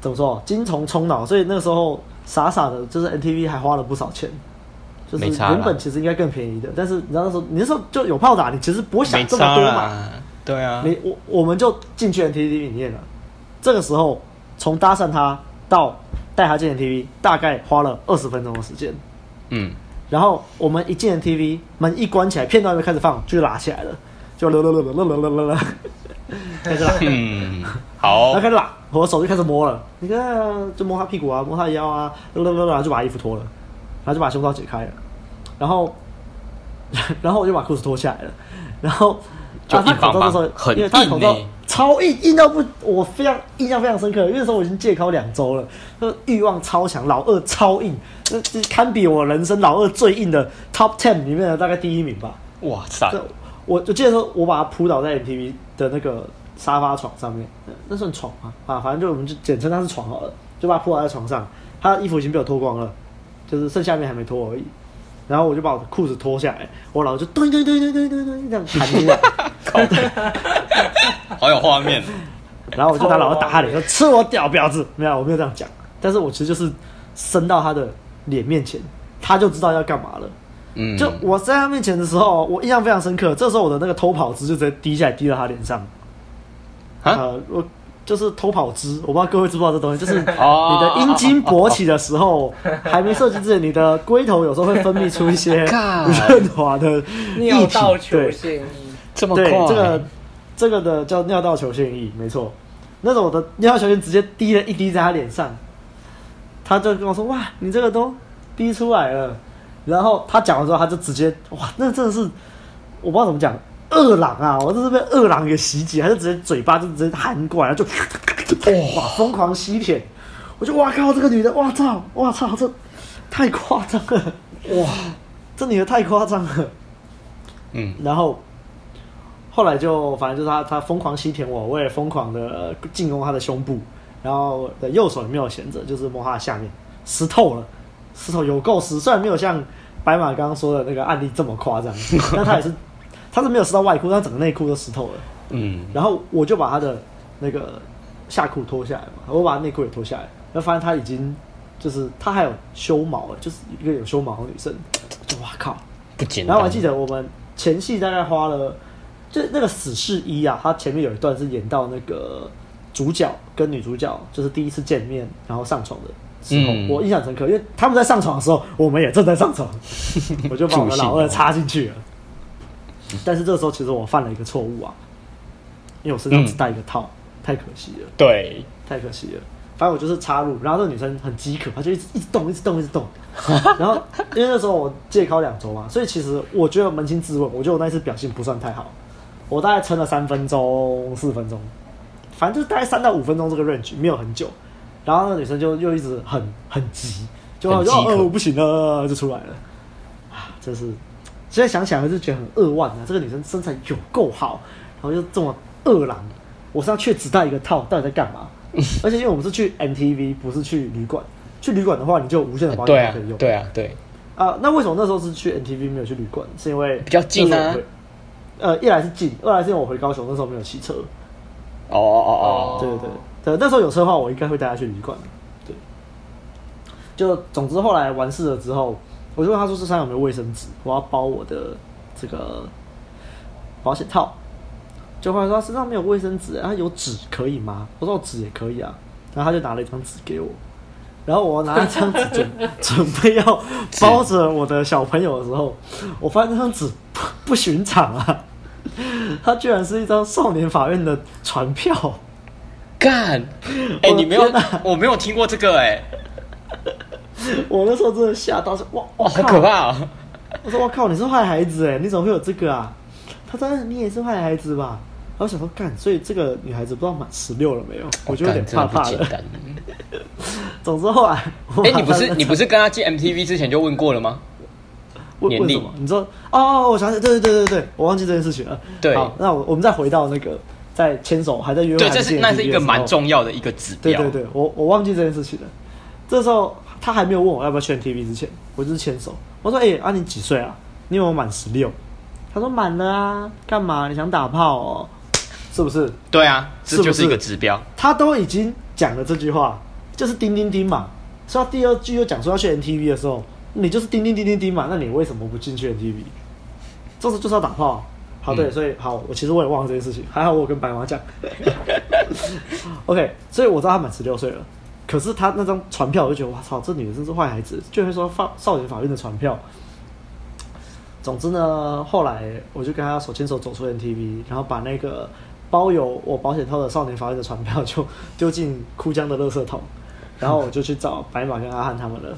怎么说，精虫充脑，所以那个时候傻傻的，就是 NTV 还花了不少钱。就是原本其实应该更便宜的，但是你知道那时候你那时候就有炮打，你其实不会想这么多嘛。啦，对啊，你我我们就进去 NTV 里面了。这个时候从搭讪他到带他进 NTV，大概花了二十分钟的时间。嗯，然后我们一进 NTV，门一关起来，片段还没开始放，就拉起来了，就啦啦啦啦啦啦啦啦，开始拉，嗯，然好后开，始拉，我手就开始摸了，你看，就摸他屁股啊，摸他腰啊，啦啦啦啦，就把衣服脱了，然后就把胸罩解开了，然后，然后我就把裤子脱下来了，然后。就啊，他硬邦邦口罩的时候，很因为他口罩硬欸超硬，硬到不，我非常印象非常深刻。因为那时候我已经戒考两周了，那欲望超强，老二超硬，这这堪比我人生老二最硬的 top ten 里面的大概第一名吧。哇塞，我我就记得说，我把他扑倒在 MTV 的那个沙发床上面，呃那算床吗？啊，反正就我们就简称它是床好了，就把他扑倒在床上。他的衣服已经被我脱光了，就是剩下面还没脱而已。然后我就把我的裤子脱下来，我老就对对对对对对对这样弹出来。好有画面，然后我就拿老二打他脸，说吃我屌婊子！没有，我没有这样讲，但是我其实就是伸到他的脸面前，他就知道要干嘛了。嗯，就我在他面前的时候，我印象非常深刻。这时候我的那个偷跑姿就直接滴下来，滴到他脸上。啊呃，我就是偷跑姿，我不知道各位知不知道这东西，就是 你的哦阴茎勃起的时候，还没射精之前，你的龟头有时候会分泌出一些 润滑的尿液体道球对腺液，这么快？对，这个这个的叫尿道球腺液，没错。那种我的尿道球腺直接滴了一滴在他脸上，他就跟我说：“哇，你这个都滴出来了。”然后他讲完之后，他就直接哇，那真的是我不知道怎么讲，饿狼啊！我这是被饿狼给袭击，还是直接嘴巴就直接含过来，就哇疯狂吸舔。我就哇靠，这个女的，哇操，哇操，这太夸张了，哇，这女的太夸张了。嗯，然后后来就反正就是她，她疯狂吸舔我，我也疯狂的进攻她的胸部，然后的右手也没有闲着，就是摸她的下面，湿透了，湿透有够湿，虽然没有像白马刚刚说的那个案例这么夸张，但他也是他是没有湿到外裤，但整个内裤都湿透了。嗯，然后我就把他的那个下裤脱下来嘛，我把他内裤也脱下来，然后发现他已经就是他还有修毛了，就是一个有修毛的女生，就哇靠！不简单。然后我还记得我们前戏大概花了，就那个死侍一啊，他前面有一段是演到那个主角跟女主角就是第一次见面，然后上床的时候，嗯我印象深刻，因为他们在上床的时候，我们也正在上床，我就把我的老二插进去了。但是这个时候其实我犯了一个错误啊，因为我身上只带一个套，太可惜了。对，太可惜了。反正我就是插入，然后这个女生很饥渴，她就一直一直动，一直动，一直动。然后因为那时候我戒考两周嘛，所以其实我觉得扪心自问，我觉得我那次表现不算太好。我大概撑了三分钟、四分钟，反正就是大概三到五分钟这个 range，没有很久。然后那个女生就又一直很很急，就很饥渴哦，我不行了，就出来了。啊，真是现在想起来还是觉得很扼腕啊！这个女生身材有够好，然后又这么饿狼，我身上却只带一个套，到底在干嘛？而且因为我们是去 MTV，不是去旅馆。去旅馆的话，你就有无限的保险套可以用。对啊，对啊，对。啊，那为什么那时候是去 MTV 没有去旅馆？是因为比较近啊。呃，一来是近，二来是因为我回高雄那时候没有骑车。哦哦哦哦，对对对，对，那时候有车的话，我应该会带他去旅馆。对。就总之后来完事了之后，我就问他说：“这身上有没有卫生纸？我要包我的这个保险套。”就后来说他身上没有卫生纸，他有纸可以吗？我说纸也可以啊。然后他就拿了一张纸给我，然后我拿一张纸准 准备要包着我的小朋友的时候，我发现那张纸不不寻常啊，它居然是一张少年法院的传票。干！哎、欸，你没有？我没有听过这个哎、欸。我那时候真的吓到，说哇哇，好可怕、啊！我说我靠，你是坏孩子哎，你怎么会有这个啊？他说你也是坏孩子吧？然后想说干，所以这个女孩子不知道满十六了没有？我就有点怕怕的。总之后来，哎、欸，你不是你不是跟他进 MTV 之前就问过了吗？问问什么？你说哦，我想起，对对对对对，我忘记这件事情了。对，好，那我我们再回到那个在牵手还在约会，对，这是那是一个蛮重要的一个指标。对对对，我我忘记这件事情了。这时候他还没有问我要不要去 NTV 之前，我就是牵手。我说：“哎、欸，啊你几岁啊？你有没有满十六？”他说：“满了啊，干嘛？你想打炮哦？是不是？”对啊，这就是一个指标。他都已经讲了这句话，就是叮叮叮嘛。所以他第二句又讲说要去 NTV 的时候，你就是叮叮叮叮叮嘛。那你为什么不进去 NTV？这是就是要打炮、啊。好，对，所以好，我其实我也忘了这件事情，还好我跟白妈讲。OK，所以我知道他满十六岁了。可是他那张传票，我就觉得哇操，这女的真是坏孩子，居然说放少年法院的传票。总之呢，后来我就跟他手牵手走出 NTV，然后把那个包有我保险套的少年法院的传票就丢进枯江的垃圾桶，然后我就去找白马跟阿汉他们了。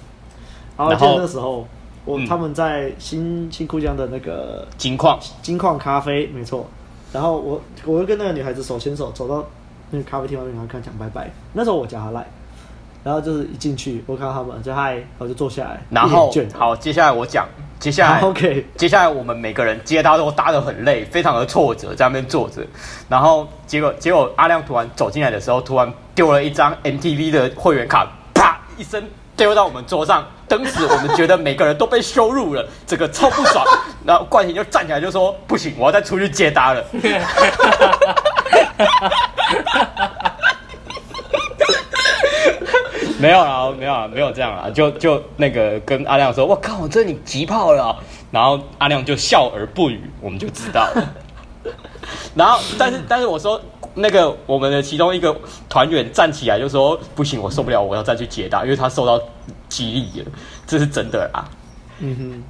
然后那时候，我他们在新新枯江的那个金矿金矿咖啡，没错。然后我我就跟那个女孩子手牵手走到那个咖啡厅外面，然后跟她讲拜拜。那时候我叫她赖。然后就是一进去，我看到他们就嗨，我就坐下来。然后好，接下来我讲，接下来 OK，接下来我们每个人接他都搭得很累，非常的挫折，在那边坐着。然后结果结果阿亮突然走进来的时候，突然丢了一张 MTV 的会员卡，啪一声丢到我们桌上。当时我们觉得每个人都被羞辱了，这个超不爽。然后冠廷就站起来就说：“不行，我要再出去接搭了。” 没有啦，没有啦，没有这样啦，就就那个跟阿亮说，我靠，这你急炮了，然后阿亮就笑而不语，我们就知道了。然后，但是但是我说那个我们的其中一个团员站起来就说不行，我受不了，我要再去解答，因为他受到激励了，这是真的啦。嗯哼。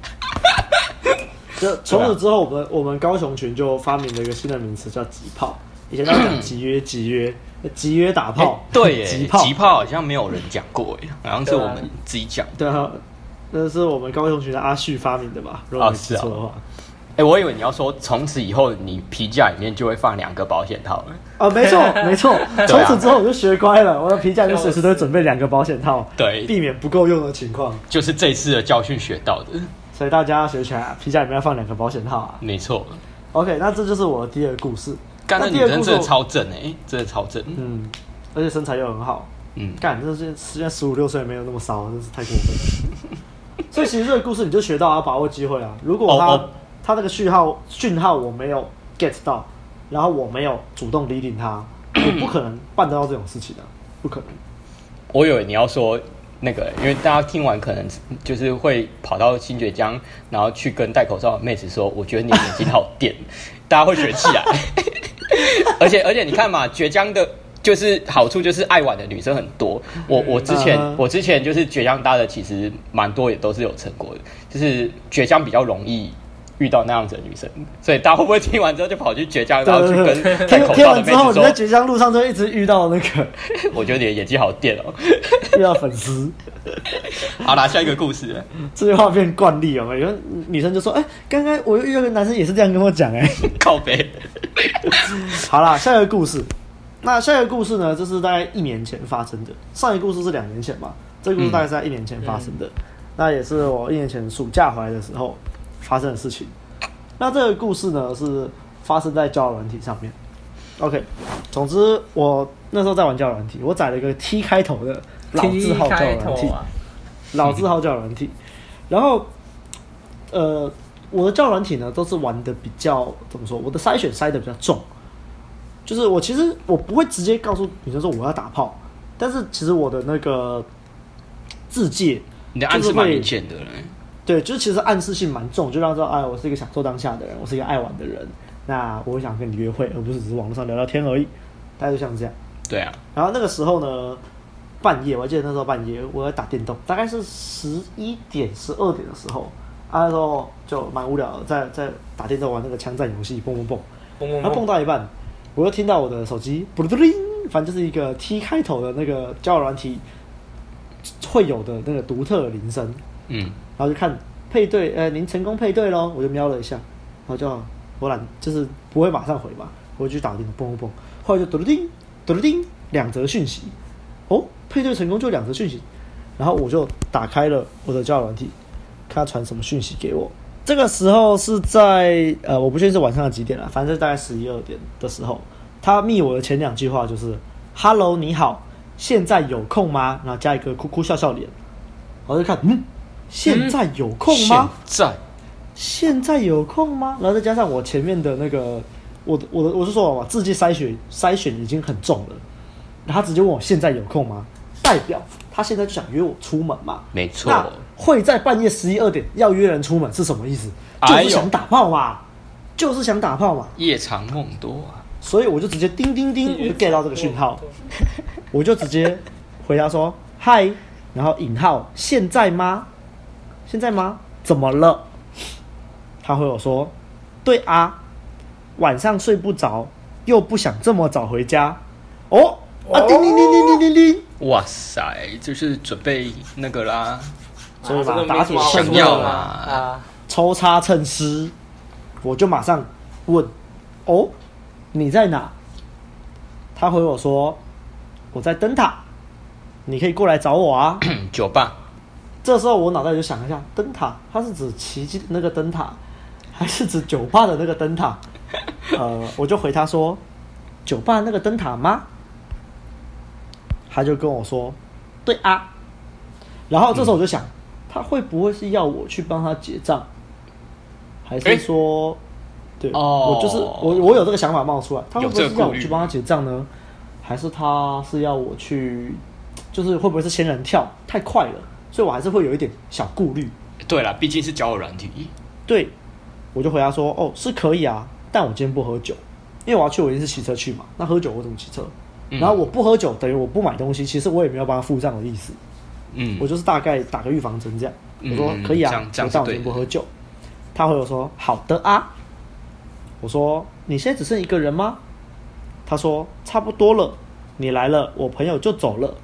就从此之后，我们我们高雄群就发明了一个新的名词，叫急炮。以前都讲集约集约集约打炮，欸、对，集炮好像没有人讲过，哎，好像是我们自己讲。对啊，那是我们高中同学的阿旭发明的吧？如果没记错的话。哎、啊啊欸，我以为你要说从此以后你皮夹里面就会放两个保险套了。啊，没错 没错，从此之后我就学乖了，我的皮夹里面随时都会准备两个保险套，对，避免不够用的情况。就是这次的教训学到的，所以大家要学起来，皮夹里面要放两个保险套啊。没错。OK，那这就是我的第二个故事。干，那女生真的超正哎、欸，真的超正。嗯，而且身材又很好。嗯，干，这是现在十五六岁没有那么骚，真是太过分了。所以其实这个故事你就学到要把握机会啊。如果他、oh, oh. 他那个讯号讯号我没有 get 到，然后我没有主动理领他，我不可能办得到这种事情的、啊，不可能。我以为你要说那个，因为大家听完可能就是会跑到新崛江，然后去跟戴口罩的妹子说：“我觉得你眼睛好 电。”大家会学起来。而且而且你看嘛，崛江的就是好处就是爱玩的女生很多。我我之前、uh huh. 我之前就是崛江搭的，其实蛮多也都是有成果的。就是崛江比较容易遇到那样子的女生，所以大家会不会听完之后就跑去绝交，然后去跟 戴口罩的妹子说？听完之后，你在绝交路上就一直遇到那个？我觉得你的演技好电哦，遇到粉丝。好啦，下一个故事。这句话变惯例了，有为女生就说：“哎、欸，刚刚我又遇到个男生也是这样跟我讲。”哎，靠北。好啦，下一个故事。那下一个故事呢？就是大概一年前发生的。上一个故事是两年前嘛？这个故事大概是在一年前发生的。嗯、那也是我一年前暑假回来的时候发生的事情。那这个故事呢，是发生在交友软体上面。OK，总之我那时候在玩交友软体，我载了一个 T 开头的老字号交友软体，啊、老字号交友软体。然后，呃。我的交友软体呢，都是玩的比较怎么说？我的筛选筛的比较重，就是我其实我不会直接告诉女生说我要打炮，但是其实我的那个字界，你的暗示蛮明显的，对，就是其实暗示性蛮重，就让知道哎，我是一个享受当下的人，我是一个爱玩的人，那我想跟你约会，而不是只是网络上聊聊天而已，大概就像这样。对啊，然后那个时候呢，半夜我还记得那时候半夜我在打电动，大概是十一点十二点的时候。啊，那时候就蛮无聊的，在在打电动玩那个枪战游戏，蹦蹦蹦，然后蹦到一半，我又听到我的手机，反正就是一个 T 开头的那个交友软体会有的那个独特的铃声，嗯，然后就看配对，呃，您成功配对喽，我就瞄了一下，然后就我懒，就是不会马上回嘛，我就去打电动，蹦蹦蹦，后来就嘟噜叮，嘟噜叮，两则讯息，哦，配对成功就两则讯息，然后我就打开了我的交友软体。看他传什么讯息给我？这个时候是在呃，我不确定是晚上的几点了，反正大概十一二点的时候，他密我的前两句话就是 “Hello，你好，现在有空吗？”然后加一个哭哭笑笑脸，我就看，嗯，现在有空吗？现在，现在有空吗？然后再加上我前面的那个，我的我的我是说嘛，字迹筛选筛选已经很重了，然后他直接问我现在有空吗？代表他现在就想约我出门嘛？没错。会在半夜十一二点要约人出门是什么意思？就是想打炮嘛，哎、就是想打炮嘛。夜长梦多啊，所以我就直接叮叮叮，我就 get 到这个讯号，我就直接回答说嗨，然后引号现在吗？现在吗？怎么了？他回我说对啊，晚上睡不着，又不想这么早回家。哦，啊叮叮叮叮叮叮叮，哇塞，就是准备那个啦。所以嘛，打铁趁热嘛，啊，抽插趁湿，我就马上问：“哦，你在哪？”他回我说：“我在灯塔，你可以过来找我啊。”酒吧。这时候我脑袋就想一下，灯塔，它是指奇迹的那个灯塔，还是指酒吧的那个灯塔？呃，我就回他说：“酒吧那个灯塔吗？”他就跟我说：“对啊。”然后这时候我就想。嗯他会不会是要我去帮他结账，还是说，欸、对、哦、我就是我，我有这个想法冒出来。他会不会是要我去帮他结账呢？还是他是要我去就是会不会是仙人跳太快了，所以我还是会有一点小顾虑。对了，毕竟是交友软体。对，我就回答说，哦，是可以啊，但我今天不喝酒，因为我要去，我一定是骑车去嘛。那喝酒我怎么骑车？然后我不喝酒，等于我不买东西。其实我也没有帮他付账的意思。嗯，我就是大概打个预防针这样。我说可以啊，我但我今天不喝酒。他回我说好的啊。我说你现在只剩一个人吗？他说差不多了，你来了，我朋友就走了。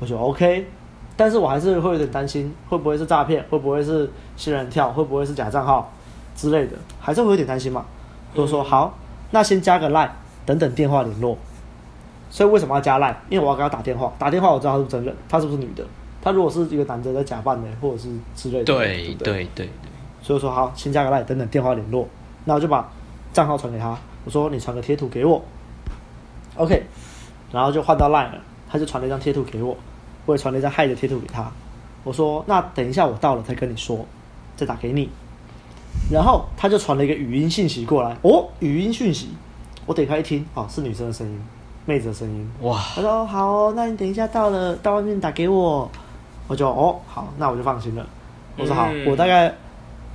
我说 OK，但是我还是会有点担心，会不会是诈骗？会不会是仙人跳？会不会是假账号之类的？还是会有点担心嘛。都说好，那先加个 line，等等电话联络。所以为什么要加 line？因为我要给他打电话，打电话我知道他是不是真人，他是不是女的？他如果是一个男的在假扮的，或者是之类的，对对对对，对。所以说好，先加个 line，等等电话联络。那我就把账号传给他，我说你传个贴图给我，OK，然后就换到 line 了，他就传了一张贴图给我，我也传了一张 hi 的贴图给他。我说那等一下我到了再跟你说，再打给你。然后他就传了一个语音信息过来，哦，语音讯息，我点开一听，哦，是女生的声音。妹子的声音哇！他说好哦，那你等一下到了，到外面打给我。我就哦好，那我就放心了。我说好，嗯、我大概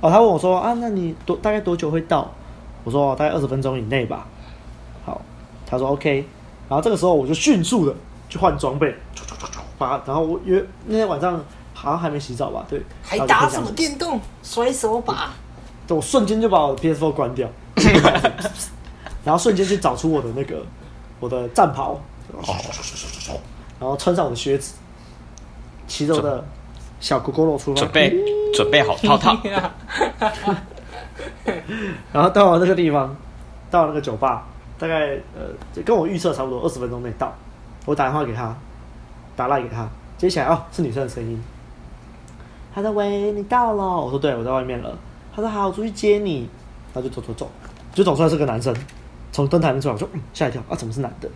哦，他问我说啊，那你多大概多久会到？我说大概二十分钟以内吧。好，他说 OK。然后这个时候我就迅速的去换装备，把然后我约那天晚上好像还没洗澡吧？对，还打什么电动甩手把？对，我瞬间就把我的 PS4 关掉，然后瞬间去找出我的那个。我的战袍，然后穿上我的靴子，骑着我的小狗狗肉出发，准备准备好套套，然后到了那个地方，到了那个酒吧，大概呃跟我预测差不多二十分钟内到。我打电话给他，打赖给他，接起来哦，是女生的声音。他说：“喂，你到了？”我说：“对，我在外面了。”他说：“好，我出去接你。”他就走走走，就走出来是个男生。从灯台那出来，我说：“嗯，吓一跳啊，怎么是男的？”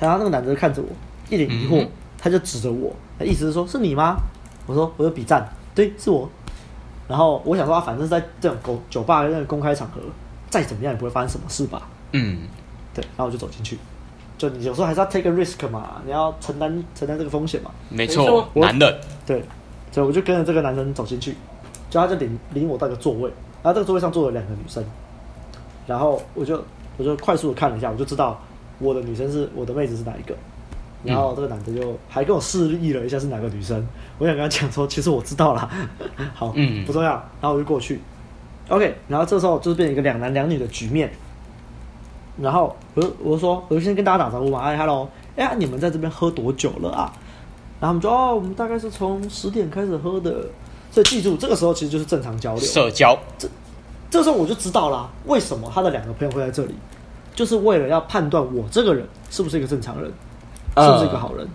然后那个男的看着我，一脸疑惑，他就指着我，他意思是说：“是你吗？”我说：“我有比赞，对，是我。”然后我想说啊，反正在这种公酒吧那个公开场合，再怎么样也不会发生什么事吧？嗯，对。然后我就走进去，就你有时候还是要 take a risk 嘛，你要承担承担这个风险嘛。没错，男的。对，所以我就跟着这个男生走进去，就他就领领我到一个座位，然后这个座位上坐了两个女生，然后我就。我就快速的看了一下，我就知道我的女生是我的妹子是哪一个，然后这个男的就还跟我示意了一下是哪个女生。我想跟他讲说，其实我知道了，好，嗯，不重要。然后我就过去，OK。然后这时候就是变成一个两男两女的局面。然后我就我就说，我就先跟大家打招呼嘛，哎，hello，哎呀，你们在这边喝多久了啊？然后他们说，哦，我们大概是从十点开始喝的。所以记住，这个时候其实就是正常交流，社交。这这时候我就知道啦，为什么他的两个朋友会在这里，就是为了要判断我这个人是不是一个正常人，是不是一个好人。Uh,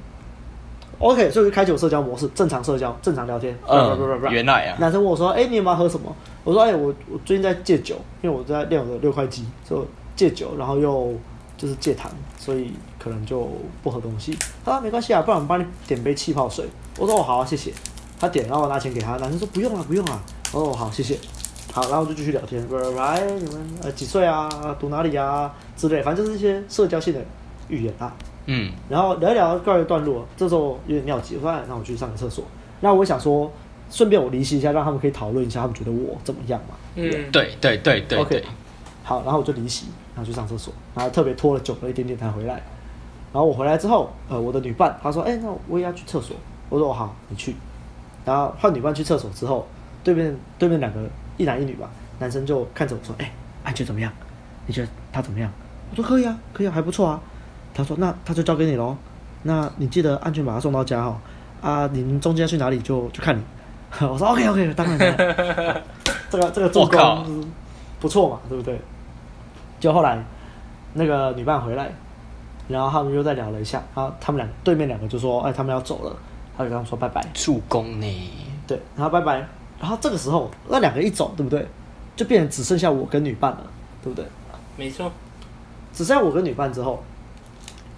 OK，所以就开启我社交模式，正常社交，正常聊天。嗯、uh,，原来啊。男生问我说：“哎，你有没有喝什么？”我说：“哎，我我最近在戒酒，因为我在练我的六块肌，就戒酒，然后又就是戒糖，所以可能就不喝东西。”他说：“没关系啊，不然我帮你点杯气泡水。”我说：“哦，好啊，谢谢。”他点，然后我拿钱给他。男生说：“不用了，不用了。”我说：“好，谢谢。”好，然后就继续聊天，喂，你们呃几岁啊？读哪里啊？之类，反正就是一些社交性的语言啊。嗯。然后聊一聊，告一段落。这时候有点尿急，我说：“那我去上个厕所。”那我想说，顺便我离席一下，让他们可以讨论一下，他们觉得我怎么样嘛？嗯，对对对对。OK。好，然后我就离席，然后去上厕所，然后特别拖了久了一点点才回来。然后我回来之后，呃，我的女伴她说：“哎，那我也要去厕所。”我说：“好，你去。”然后换女伴去厕所之后，对面对面两个。一男一女吧，男生就看着我说：“哎、欸，安全怎么样？你觉得他怎么样？”我说：“可以啊，可以啊，还不错啊。”他说：“那他就交给你喽。那你记得安全把他送到家哈。啊，你们中间去哪里就就看你。”我说：“OK OK，当然。当然” 这个这个做工不错嘛，对不对？就后来那个女伴回来，然后他们又再聊了一下，然后他们两对面两个就说：“哎，他们要走了。”他就跟他们说：“拜拜。”助攻呢？对，然后拜拜。然后这个时候，那两个一走，对不对？就变成只剩下我跟女伴了，对不对？没错。只剩下我跟女伴之后，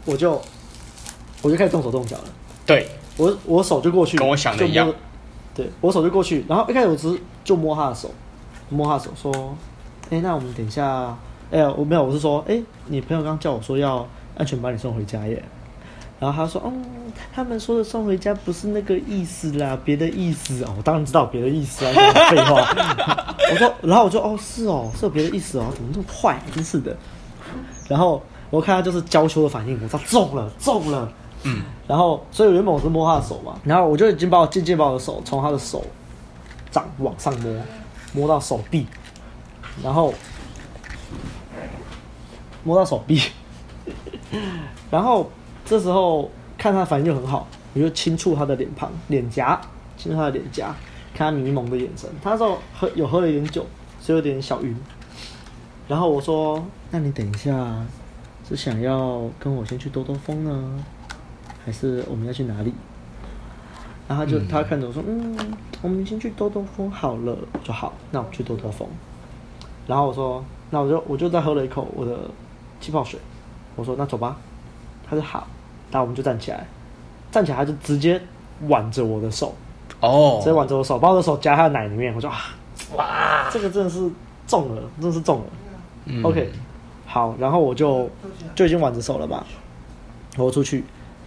我就我就开始动手动脚了。对，我我手就过去，跟我想的一样。对，我手就过去，然后一开始我只是就摸她的手，摸她的手说：“哎，那我们等一下，哎，我没有，我是说，哎，你朋友刚刚叫我说要安全把你送回家耶。”然后他说，嗯，他们说的送回家不是那个意思啦，别的意思哦。我当然知道别的意思啊，废话。我说，然后我就哦，是哦，是有别的意思哦，怎么那么坏，真是的。然后我看他就是娇羞的反应，我说中了，中了。嗯。然后，所以原本我是摸他的手嘛，然后我就已经把我渐渐把我的手从他的手掌往上摸，摸到手臂，然后摸到手臂，然后。这时候看他反应就很好，我就轻触他的脸庞、脸颊，轻触他的脸颊，看他迷蒙的眼神。他说喝有喝了一点酒，所以有点小晕。然后我说：“那你等一下是想要跟我先去兜兜风呢，还是我们要去哪里？”然后就、他看着我说：“嗯，我们先去兜兜风好了。”就：“好，那我们去兜兜风。”然后我说：“那我就我就再喝了一口我的气泡水。”我说：“那走吧。”他说：“好。”然后我们就站起来，站起来他就直接挽着我的手，哦，直接挽着我的手，把我的手夹他的奶里面。我说啊，哇，这个真的是中了，真的是中了。嗯、OK，好，然后我就就已经挽着手了吧，我出去，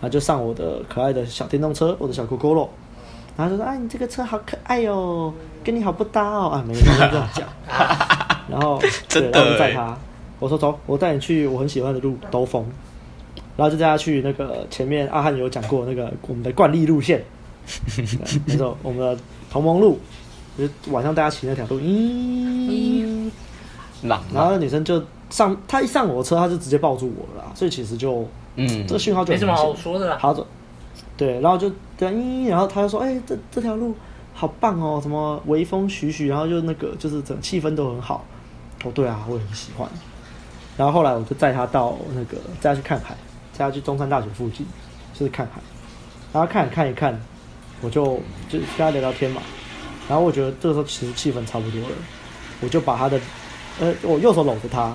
然后就上我的可爱的小电动车，我的小 Gogoro，然后就说：“哎，你这个车好可爱哦，跟你好不搭哦。”啊，没有没有这样讲。然后对，然后就载他，我说走，我带你去我很喜欢的路兜风。然后就带他去那个前面阿汉有讲过那个我们的惯例路线，没错，我们的同盟路，就是晚上大家骑那条路，咦，然后那女生就上，她一上我的车，她就直接抱住我了啦，所以其实就，嗯，这个讯号就没什么好说的啦，好走，对，然后就对，咦，然后她就说，哎，这这条路好棒哦，什么微风徐徐，然后就那个就是整个气氛都很好，哦，对啊，我也很喜欢，然后后来我就载他到那个带他去看海。带他去中山大学附近，就是看海，然后看看一看，我就就跟他聊聊天嘛。然后我觉得这个时候其实气氛差不多了，我就把他的，呃，我右手搂着他，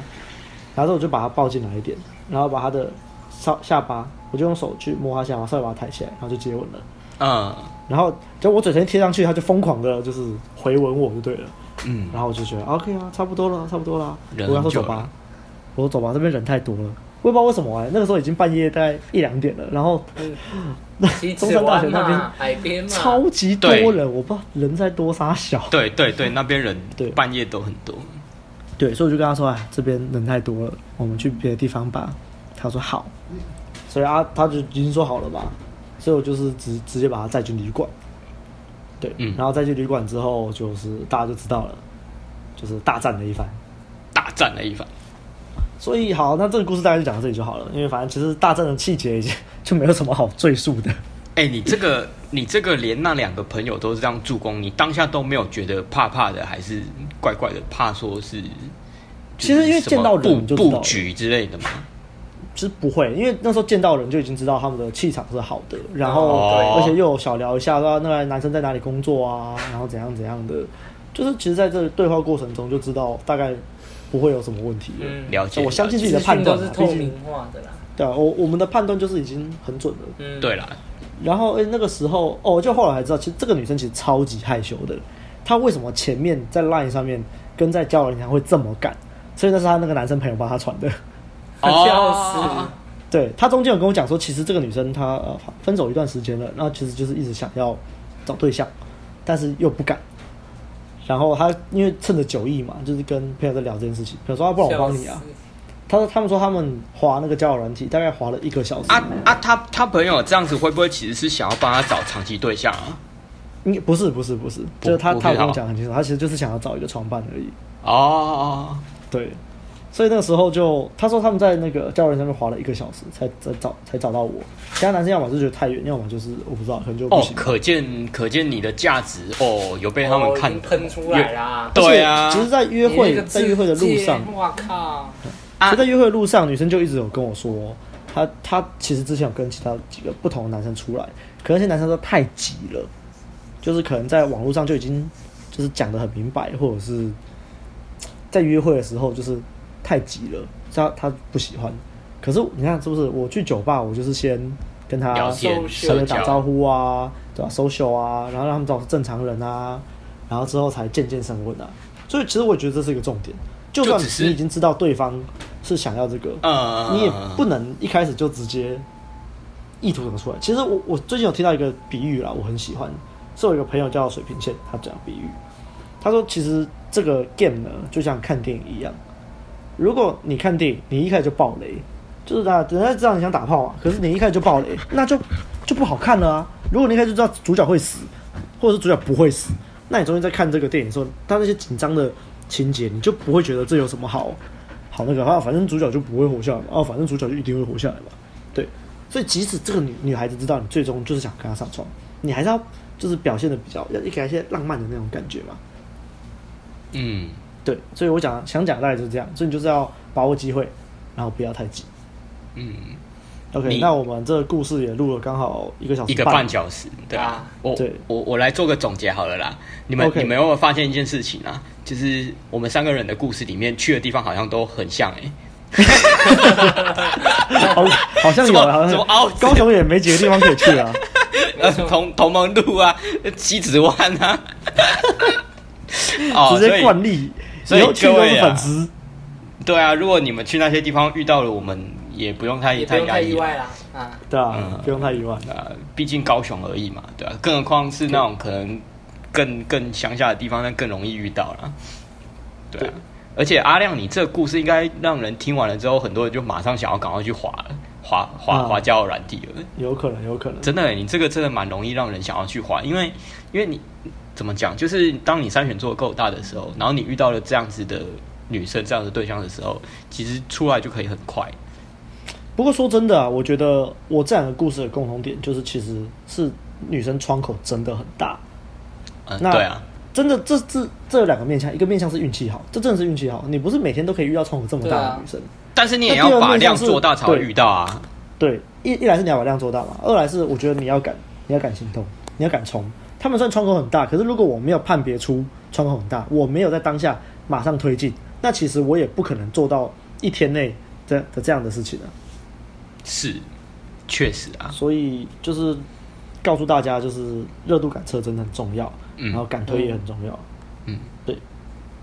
然后我就把他抱进来一点，然后把他的下下巴，我就用手去摸他下巴，稍微把他抬起来，然后就接吻了。嗯。然后就我嘴唇贴上去，他就疯狂的就是回吻我就对了。嗯。然后我就觉得 OK 啊，差不多了，差不多了。我跟他说走吧，我说走吧，这边人太多了。我也不知道为什么哎、欸，那个时候已经半夜大概一两点了，然后那中山大学那边海边超级多人，我不知道人在多杀小。对对对，那边人对半夜都很多。对，所以我就跟他说：“哎，这边人太多了，我们去别的地方吧。”他说：“好。”所以啊，他就已经说好了吧。所以我就是直直接把他载进旅馆。对，嗯，然后再去旅馆之后，就是大家就知道了，就是大战了一番，大战了一番。所以好，那这个故事大概就讲到这里就好了，因为反正其实大战的细节已经就没有什么好赘述的。哎、欸，你这个你这个连那两个朋友都是这样助攻，你当下都没有觉得怕怕的，还是怪怪的，怕说是？其实因为见到人就布局之类的嘛，其实不会，因为那时候见到人就已经知道他们的气场是好的，然后、哦、而且又有小聊一下，说那个男生在哪里工作啊，然后怎样怎样的，就是其实在这个对话过程中就知道大概。不会有什么问题的。嗯，了解。我相信自己的判断是透明化的啦。对啊，我我们的判断就是已经很准了。嗯，对啦。然后诶，那个时候哦，就后来才知道，其实这个女生其实超级害羞的。她为什么前面在 Line 上面跟在交友银行会这么赶？所以那是她那个男生朋友帮她传的。笑死。对，她中间有跟我讲说，其实这个女生她呃分手一段时间了，然后其实就是一直想要找对象，但是又不敢。然后他因为趁着酒意嘛，就是跟朋友在聊这件事情。朋友说：“啊，不然我帮你啊。”他说：“他们说他们划那个交友软体，大概划了一个小时。”啊啊，他他朋友这样子会不会其实是想要帮他找长期对象啊？应该不是不是不是，就是他他有跟我讲很清楚，他其实就是想要找一个床伴而已。哦，对。所以那个时候就他说他们在那个教练上面滑了一个小时才才找才找到我，其他男生要么就觉得太远，要么就是我不知道，可能就不行。哦，可见可见你的价值哦，有被他们看喷出来啦。对啊，其实，在约会在约会的路上，哇靠！其实在约会的路上，女生就一直有跟我说，她她其实之前有跟其他几个不同的男生出来，可那些男生都太急了，就是可能在网络上就已经就是讲的很明白，或者是在约会的时候就是。太急了，他他不喜欢。可是你看是不是？我去酒吧，我就是先跟他聊天、打招呼啊，对吧？social 啊，然后让他们知道我是正常人啊，然后之后才渐渐升温啊。所以其实我觉得这是一个重点。就算你已经知道对方是想要这个，你也不能一开始就直接意图怎么出来？其实我我最近有听到一个比喻啦，我很喜欢，是我一个朋友叫水平线，他讲比喻，他说其实这个 game 呢，就像看电影一样，如果你看电影，你一开始就爆雷，就是大家人家知道你想打炮嘛，可是你一开始就爆雷，那就就不好看了啊。如果你一开始就知道主角会死，或者是主角不会死，那你中间在看这个电影的时候，他那些紧张的情节，你就不会觉得这有什么好好那个啊，反正主角就不会活下来嘛，哦，反正主角就一定会活下来嘛，对。所以，即使这个女女孩子知道你最终就是想跟她上床，你还是要就是表现的比较要给她一些浪漫的那种感觉嘛。嗯，对。所以我讲想讲大概就是这样，所以你就是要把握机会，然后不要太急。嗯。OK，那我们这个故事也录了刚好一个小时，一个半小时，对啊。我对我我来做个总结好了啦。你们 Okay. 你们有没有发现一件事情啊？就是我们三个人的故事里面去的地方好像都很像哎、欸。好，好像有，好像高雄也没几个地方可以去啊。同同盟路啊，西子湾啊，直接惯例，所以各位粉丝，对啊，如果你们去那些地方遇到了，我们也不用太太意外啦啊。对啊，不用太意外啊，毕竟高雄而已嘛，对啊，更何况是那种可能更更乡下的地方，那更容易遇到了。对啊。而且阿亮，你这个故事应该让人听完了之后，很多人就马上想要赶快去滑滑滑滑交友软体了。有可能，有可能。真的，你这个真的蛮容易让人想要去滑，因为因为你怎么讲，就是当你筛选做得够大的时候，然后你遇到了这样子的女生、这样的对象的时候，其实出来就可以很快。不过说真的啊，我觉得我这两个故事的共同点就是，其实是女生窗口真的很大。嗯，对啊。真的，这这这两个面向，一个面向是运气好，这真的是运气好。你不是每天都可以遇到窗口这么大的女生，但是你也要把量做大才会遇到啊。对，一一来是你要把量做大嘛，二来是我觉得你要敢，你要敢行动，你要敢冲。他们算窗口很大，可是如果我没有判别出窗口很大，我没有在当下马上推进，那其实我也不可能做到一天内的的这样的事情啊。是，确实啊。所以就是告诉大家，就是热度感测真的很重要。然后敢推也很重要，嗯，对。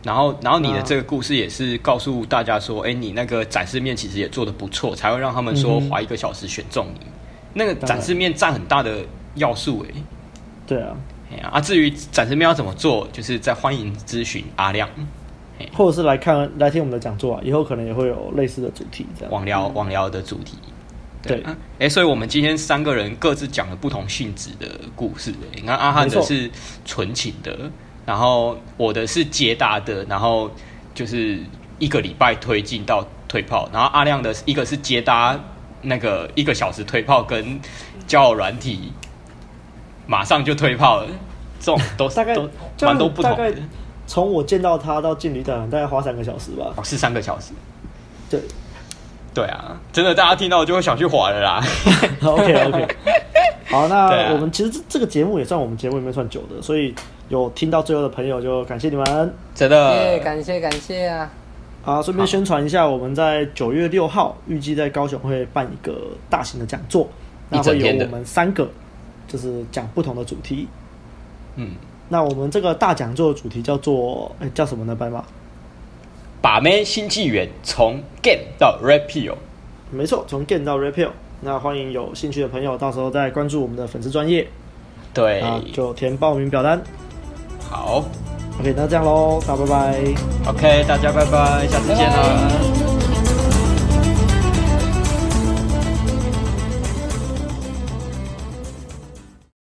然后，然后你的这个故事也是告诉大家说，哎，你那个展示面其实也做的不错，才会让他们说花一个小时选中你。那个展示面占很大的要素，哎。对啊。哎呀，啊，至于展示面要怎么做，就是在欢迎咨询阿亮，或者是来看来听我们的讲座啊，以后可能也会有类似的主题，这样。网聊网聊的主题。对，哎、欸，所以我们今天三个人各自讲了不同性质的故事。你看阿汉的是纯情的，然后我的是接搭的，然后就是一个礼拜推进到推炮，然后阿亮的一个是接搭那个一个小时推炮跟交友软体马上就退炮了，这种 都大概都蛮多不同的。从我见到他到进旅馆，大概花三个小时吧？哦，是三个小时。对。对啊，真的，大家听到就会想去滑了啦。OK OK，好，那 我们其实这这个节目也算我们节目里面算久的，所以有听到最后的朋友就感谢你们，真的，感谢感谢啊！啊，顺便宣传一下，我们在九月六号预计在高雄会办一个大型的讲座，那会有我们三个，就是讲不同的主题。嗯，那我们这个大讲座的主题叫做，哎，叫什么呢？白马。把妹新纪元，从 game 到 Repeal 没错，从 game 到 Repeal。那欢迎有兴趣的朋友，到时候再关注我们的粉丝专业，对，就填报名表单。好，OK，那这样喽，大家拜拜。OK，大家拜拜，下次见啦。